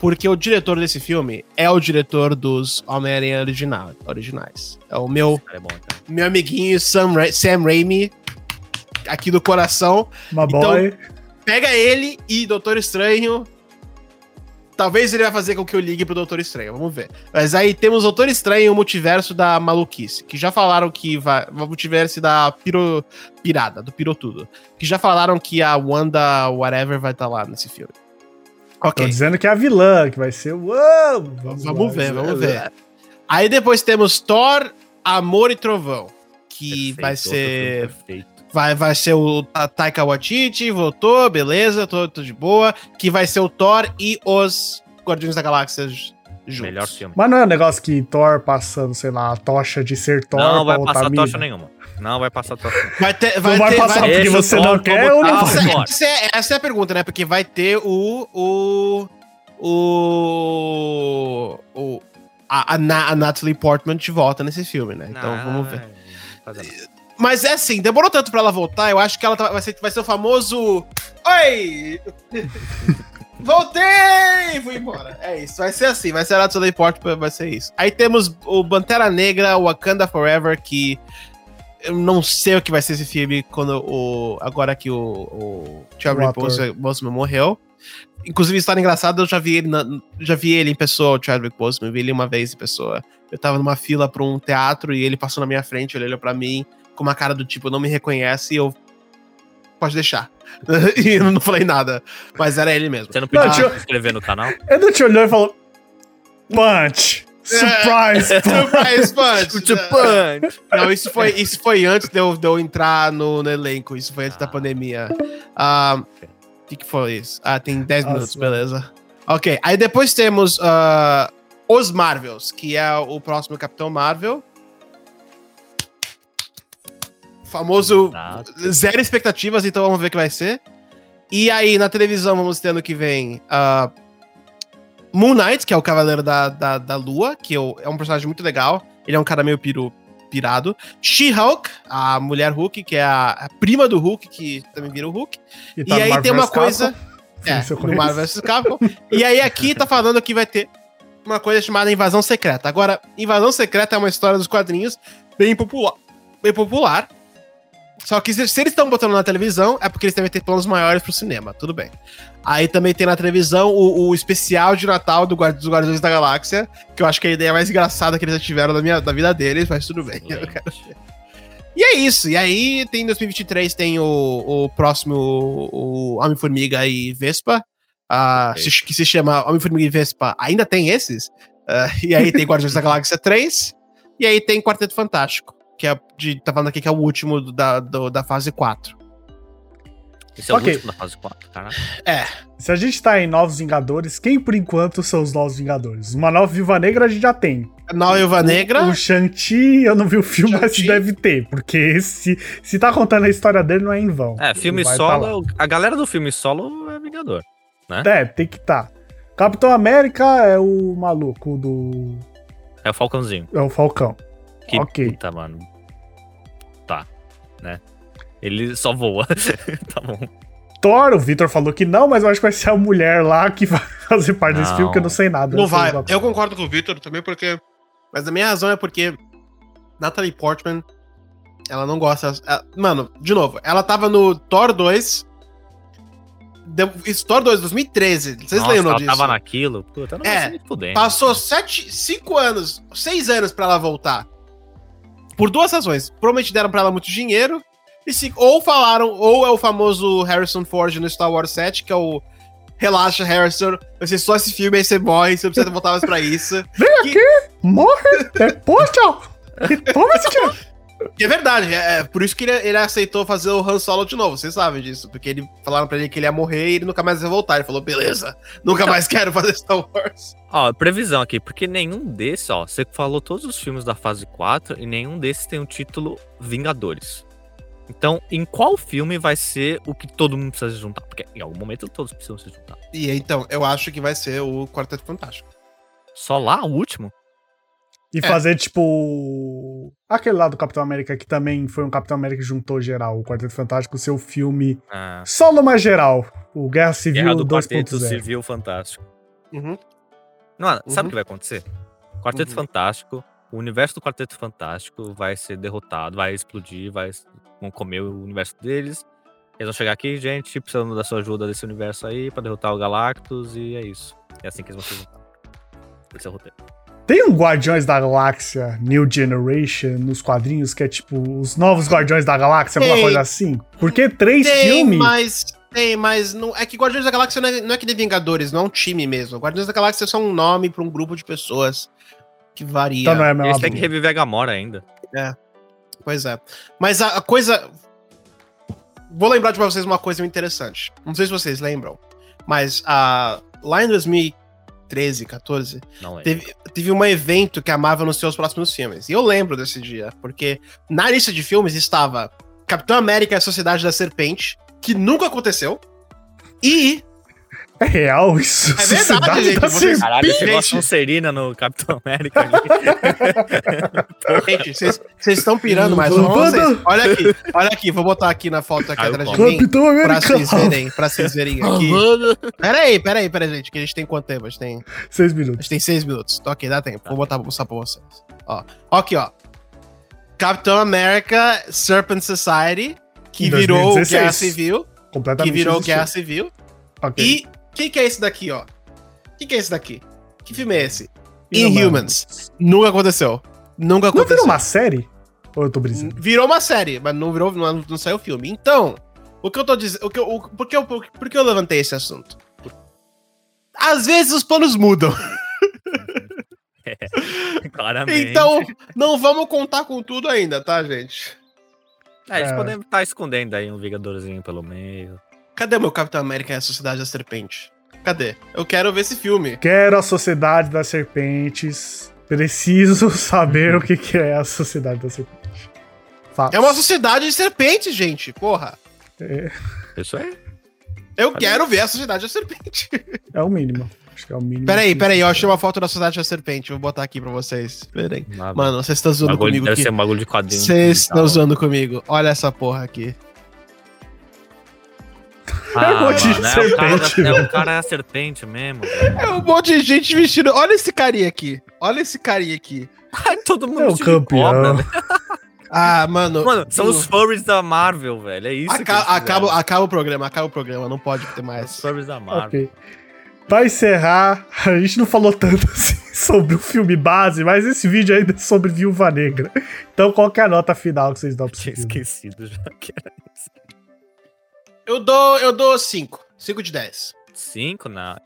Porque o diretor desse filme é o diretor dos Homem-Aranha original, originais. É o meu, é bom, meu amiguinho Sam, Ra Sam Raimi, aqui do coração. Uma Então, boy. Pega ele e Doutor Estranho. Talvez ele vai fazer com que eu ligue pro Doutor Estranho, vamos ver. Mas aí temos Doutor Estranho e o multiverso da maluquice. Que já falaram que vai. O multiverso da piro, pirada, do pirotudo. Que já falaram que a Wanda, whatever, vai estar lá nesse filme. Tô Ok. dizendo que é a vilã, que vai ser. Uou! Vamos ver, vamos ver. Aí depois temos Thor, Amor e Trovão. Que Perfeito, vai ser. Perfeito. Vai, vai ser o Ta- Taika Waititi, voltou, beleza, tô, tô de boa. Que vai ser o Thor e os Guardiões da Galáxia juntos. Melhor filme. Mas não é um negócio que Thor passando, sei lá, a tocha de ser Thor Não vai passar tocha nenhuma. Não vai passar tocha nenhuma. Vai ter, Não vai vai ter, passar vai- porque você não quer ou não vai? Essa, é, essa é a pergunta, né? Porque vai ter o. O. O. o a, a, Na- a Natalie Portman de volta nesse filme, né? Então Não, vamos ver. Mas é assim, demorou tanto pra ela voltar, eu acho que ela tá- vai, ser, vai ser o famoso. Oi! Voltei! Fui embora. É isso, vai ser assim, vai ser a Natalie Portman, vai ser isso. Aí temos o Pantera Negra, Wakanda Forever, que eu não sei o que vai ser esse filme quando o. Agora que o, o Chadwick. Boseman morreu. Inclusive, história engraçada, eu já vi ele, na- já vi ele em pessoa, o Chadwick Boseman, eu vi ele uma vez em pessoa. Eu tava numa fila pra um teatro e ele passou na minha frente, ele olhou pra mim com uma cara do tipo, não me reconhece e eu. Pode deixar. e eu não falei nada. Mas era ele mesmo. Você não pediu Não, pra tio- se inscrever no canal? Ele te olhou e falou: Punch! Surprise! punch." Surprise punch! Punch! Não, isso foi, isso foi antes de eu, de eu entrar no, no elenco. Isso foi antes da Ah. pandemia. Ah, O que, que foi isso? Ah, tem 10 Nossa. minutos, beleza. Ok, aí depois temos ah, os Marvels, que é o próximo Capitão Marvel. Famoso Exato. zero expectativas, então vamos ver o que vai ser. E aí, na televisão, vamos ter ano que vem ah, Moon Knight, que é o Cavaleiro da, da, da Lua, que eu- é um personagem muito legal. Ele é um cara meio piru, pirado. She-Hulk, a mulher Hulk, que é a, a prima do Hulk, que também vira o Hulk. E, tá no aí tem uma coisa. É, Isso eu no conheço. Marvel vs Capcom. E aí aqui tá falando que vai ter uma coisa chamada Invasão Secreta. Agora, Invasão Secreta é uma história dos quadrinhos bem popular. Bem popular. Só que se, se eles estão botando na televisão, é porque eles devem ter planos maiores pro cinema, tudo bem. Aí também tem na televisão o, o especial de Natal do Guardi- dos Guardiões da Galáxia, que eu acho que é a ideia mais engraçada que eles já tiveram da, minha, da vida deles, mas tudo bem. eu quero ver. E é isso. E aí, tem em 2023, tem o, o próximo, o Homem-Formiga e Vespa, Ok. se- que se chama Homem-Formiga e Vespa. Ainda tem esses? Ah, e aí tem Guardiões da Galáxia 3. E aí tem Quarteto Fantástico, que é de, tá falando aqui que é o último da, do- da fase 4. Esse é o Ok. último da fase 4, caralho. Se a gente tá em Novos Vingadores, quem por enquanto são os Novos Vingadores? Uma nova Viúva Negra a gente já tem. Nova Viúva Negra. O Shang-Chi, eu não vi o filme, mas deve ter, porque se, se tá contando a história dele, não é em vão. É, filme tá solo, é o- a galera do filme solo é Vingador. É, tem que tá. Capitão América é o maluco do. É o Falcãozinho. É o Falcão. Que Ok. puta, mano. Tá, né? Ele só voa. tá bom. Thor, o Victor falou que não, mas eu acho que vai ser a mulher lá que vai fazer parte desse Não. filme, que eu não sei nada. Não vai. Eu concordo com o Victor também, porque. Mas a minha razão é porque Natalie Portman, ela não gosta. ela- Mano, de novo, ela tava no Thor 2. Deu- Isso, Thor 2, 2013. Vocês Nossa, lembram ela disso? tava naquilo. Puta, não É. Passou sete, cinco anos, seis anos pra ela voltar. Por duas razões. Provavelmente deram pra ela muito dinheiro. E se, ou falaram, ou é o famoso Harrison Ford no Star Wars 7, que é o Relaxa, Harrison. Ser só esse filme, aí você morre, você não precisa voltar mais pra isso. Morre! Depois, tchau! Toma esse tiro! E é verdade, é, é por isso que ele, ele aceitou fazer o Han Solo de novo, vocês sabem disso. Porque ele falaram pra ele que ele ia morrer e ele nunca mais ia voltar. Ele falou, beleza, nunca mais quero fazer Star Wars. Ó, previsão aqui, porque nenhum desses, ó, você falou todos os filmes da fase 4 e nenhum desses tem o título Vingadores. Então, em qual filme vai ser o que todo mundo precisa se juntar? Porque em algum momento todos precisam se juntar. E então, eu acho que vai ser o Quarteto Fantástico. Só lá, o último? E É. fazer, tipo. Aquele lá do Capitão América, que também foi um Capitão América que juntou geral, o Quarteto Fantástico, seu filme Ah, só numa geral. O Guerra Civil Guerra do Quarteto 2.0. Civil Fantástico. Uhum. Mano, sabe Uhum. o que vai acontecer? Quarteto Uhum. Fantástico, o universo do Quarteto Fantástico vai ser derrotado, vai explodir, vai vão comer o universo deles. Eles vão chegar aqui, gente, precisando da sua ajuda desse universo aí pra derrotar o Galactus e é isso. É assim que eles vão se juntar. Esse é o roteiro. Tem um Guardiões da Galáxia New Generation nos quadrinhos que é tipo os novos Guardiões da Galáxia, alguma Tem. coisa assim? Porque três Tem, filmes. mas. Tem, mas. Não, é que Guardiões da Galáxia não é, não é que nem Vingadores, não é um time mesmo. Guardiões da Galáxia é só um nome pra um grupo de pessoas que varia. Então não é a Eles têm que reviver a Gamora ainda. Pois é. Mas a, a coisa. Vou lembrar de vocês uma coisa interessante. Não sei se vocês lembram, mas a, lá em 2013, 14, Não é. teve, teve um evento que a Marvel anunciou os próximos filmes. E eu lembro desse dia, porque na lista de filmes estava Capitão América e a Sociedade da Serpente, que nunca aconteceu, e É real isso? É verdade, gente, vocês- Serpente. Caralho, chegou a. Sonserina no Capitão América ali. Gente, vocês estão pirando, mas Havana. vocês, olha aqui, olha aqui, vou botar aqui na foto aqui atrás de mim. Capitão Pra América. vocês verem, pra vocês verem aqui. Pera aí, pera aí, pera aí, gente, que a gente tem quanto tempo? A gente tem, a Seis minutos. gente tem seis minutos. Então, ok, dá tempo. Vou botar pra mostrar pra vocês. Ó, aqui, ó. Capitão América Serpent Society, que virou 2016. Guerra Civil, que Completamente. virou existiu. Guerra Civil. Ok. E o que, que é esse daqui, ó? O que, que é esse daqui? Que filme é esse? Inhumans. Nunca aconteceu. Nunca Não aconteceu. virou uma série? Ou eu tô brisando? Virou uma série, mas não virou, não, não saiu filme. Então, o que eu tô dizendo. O que eu, o, por, que eu, por que eu levantei esse assunto? Às vezes os planos mudam. Claramente. Então, não vamos contar com tudo ainda, tá, gente? É, eles É. podem estar escondendo aí um Vingadorzinho pelo meio. Cadê meu Capitão América e a Sociedade da Serpente? Cadê? Eu quero ver esse filme. Quero a Sociedade das Serpentes. Preciso saber o que, que é a Sociedade das Serpentes. Fatos. É uma sociedade de serpentes, gente. Porra. É, Isso aí. Eu quero ver a Sociedade da Serpente. é o mínimo. Acho que é o mínimo. Peraí, peraí, eu achei uma foto da Sociedade da Serpente. Vou botar aqui pra vocês. Peraí. Mano, vocês estão zoando bagulho, comigo deve aqui. ser um bagulho de quadrinho. Vocês estão tal. zoando comigo. Olha essa porra aqui. Ah, É um monte de mano, é, o cara, serpente, é, o cara é a serpente mesmo. velho. É um monte de gente vestido. Olha esse carinha aqui. Olha esse carinha aqui. Ai, todo mundo É o de campeão. cobra, velho. Ah, mano. Mano, são os furries da Marvel, velho. É isso Aca acaba, acaba o programa, acaba o programa. Não pode ter Os mais. furries da Marvel. Ok. Pra encerrar, a gente não falou tanto assim sobre o filme base, mas esse vídeo ainda é sobre Viúva Negra. Então qual que é a nota final que vocês dão pra Tinha esquecido já que era. Eu dou, eu dou 5. 5 de 10. Cinco, não.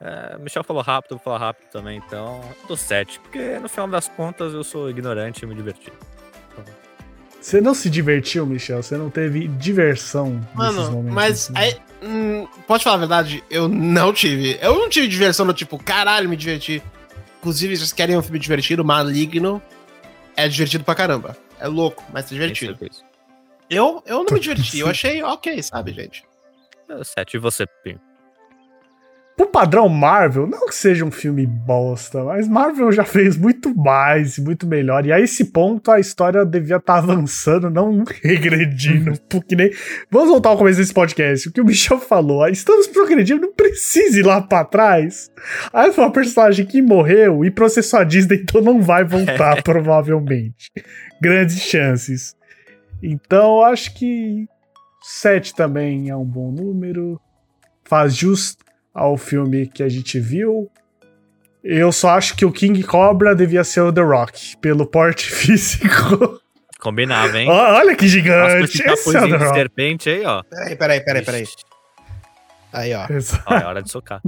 É, Michel falou rápido, eu vou falar rápido também, então eu dou sete. Porque no final das contas eu sou ignorante e me diverti. Você não se divertiu, Michel? Você não teve diversão nesses Mano, momentos? mas assim? aí, hum, pode falar a verdade, eu não tive. Eu não tive diversão do tipo, caralho, me diverti. Inclusive, se vocês querem um filme divertido, Maligno é divertido pra caramba. É louco, mas é divertido. Tem certeza. Eu, eu não me diverti, eu achei ok, sabe, gente? É, Sete. E você, Pinho? Pro padrão Marvel, não que seja um filme bosta, mas Marvel já fez muito mais, muito melhor. E a esse ponto a história devia estar avançando, não regredindo. porque nem. Vamos voltar ao começo desse podcast. O que o Michel falou, ah, estamos progredindo, não precisa ir lá pra trás. Aí foi uma personagem que morreu e processou a Disney, então não vai voltar, provavelmente. Grandes chances. Então, acho que 7 também é um bom número. Faz jus ao filme que a gente viu. Eu só acho que o King Cobra devia ser o The Rock, pelo porte físico. Combinava, hein? Olha que Nossa, gigante! esse Esse é o The Rock. serpente aí, ó. Peraí, peraí, peraí, peraí. Aí, ó. É hora de socar.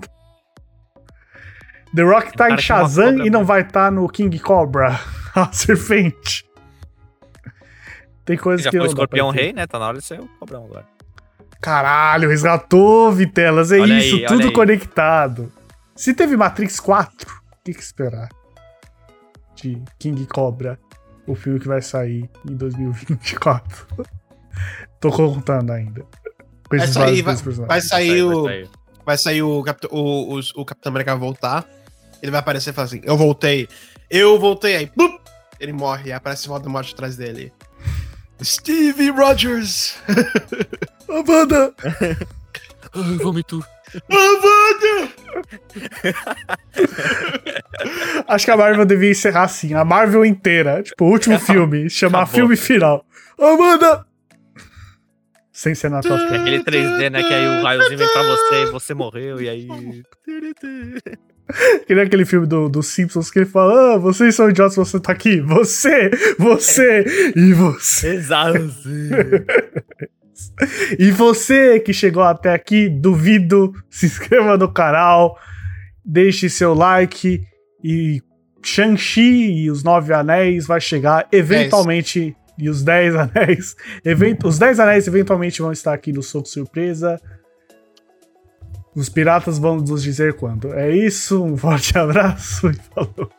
The Rock tá em Shazam cobra e não vai estar no King Cobra, a serpente. Tem coisa Já que foi não dá pra escorpião rei, né? Tá na hora de ser o cobrão agora. Caralho, resgatou, Vitelas. É Olha isso, aí, tudo aí. conectado. Se teve Matrix 4, o que, que esperar? De King Cobra, o filme que vai sair em 2024. Tô contando ainda. Vai sair, vai, vai sair Vai o. sair. Vai sair o, Capitão- o, o, o Capitão América vai voltar. Ele vai aparecer e falar assim: Eu voltei. Eu voltei. Aí, blup, ele morre. Aí aparece o Voldemort atrás dele. Steve Rogers! Amanda! Ai, vomito. Amanda! Acho que a Marvel devia encerrar assim, a Marvel inteira. Tipo, o último filme, chamar Acabou. filme final. Amanda! Sem ser na tua É aquele 3D, né? Que aí o raiozinho vem pra você e você morreu, e aí. Que nem aquele filme do, do Simpsons que ele fala: Ah, vocês são idiotas, você tá aqui. Você, você e você. Exato. E você que chegou até aqui, duvido, se inscreva no canal, deixe seu like e Shang-Chi e os Nove Anéis vai chegar eventualmente. E os Dez Anéis. event- os Dez Anéis eventualmente vão estar aqui no Soco Surpresa. Os piratas vão nos dizer quando. É isso, um forte abraço e falou.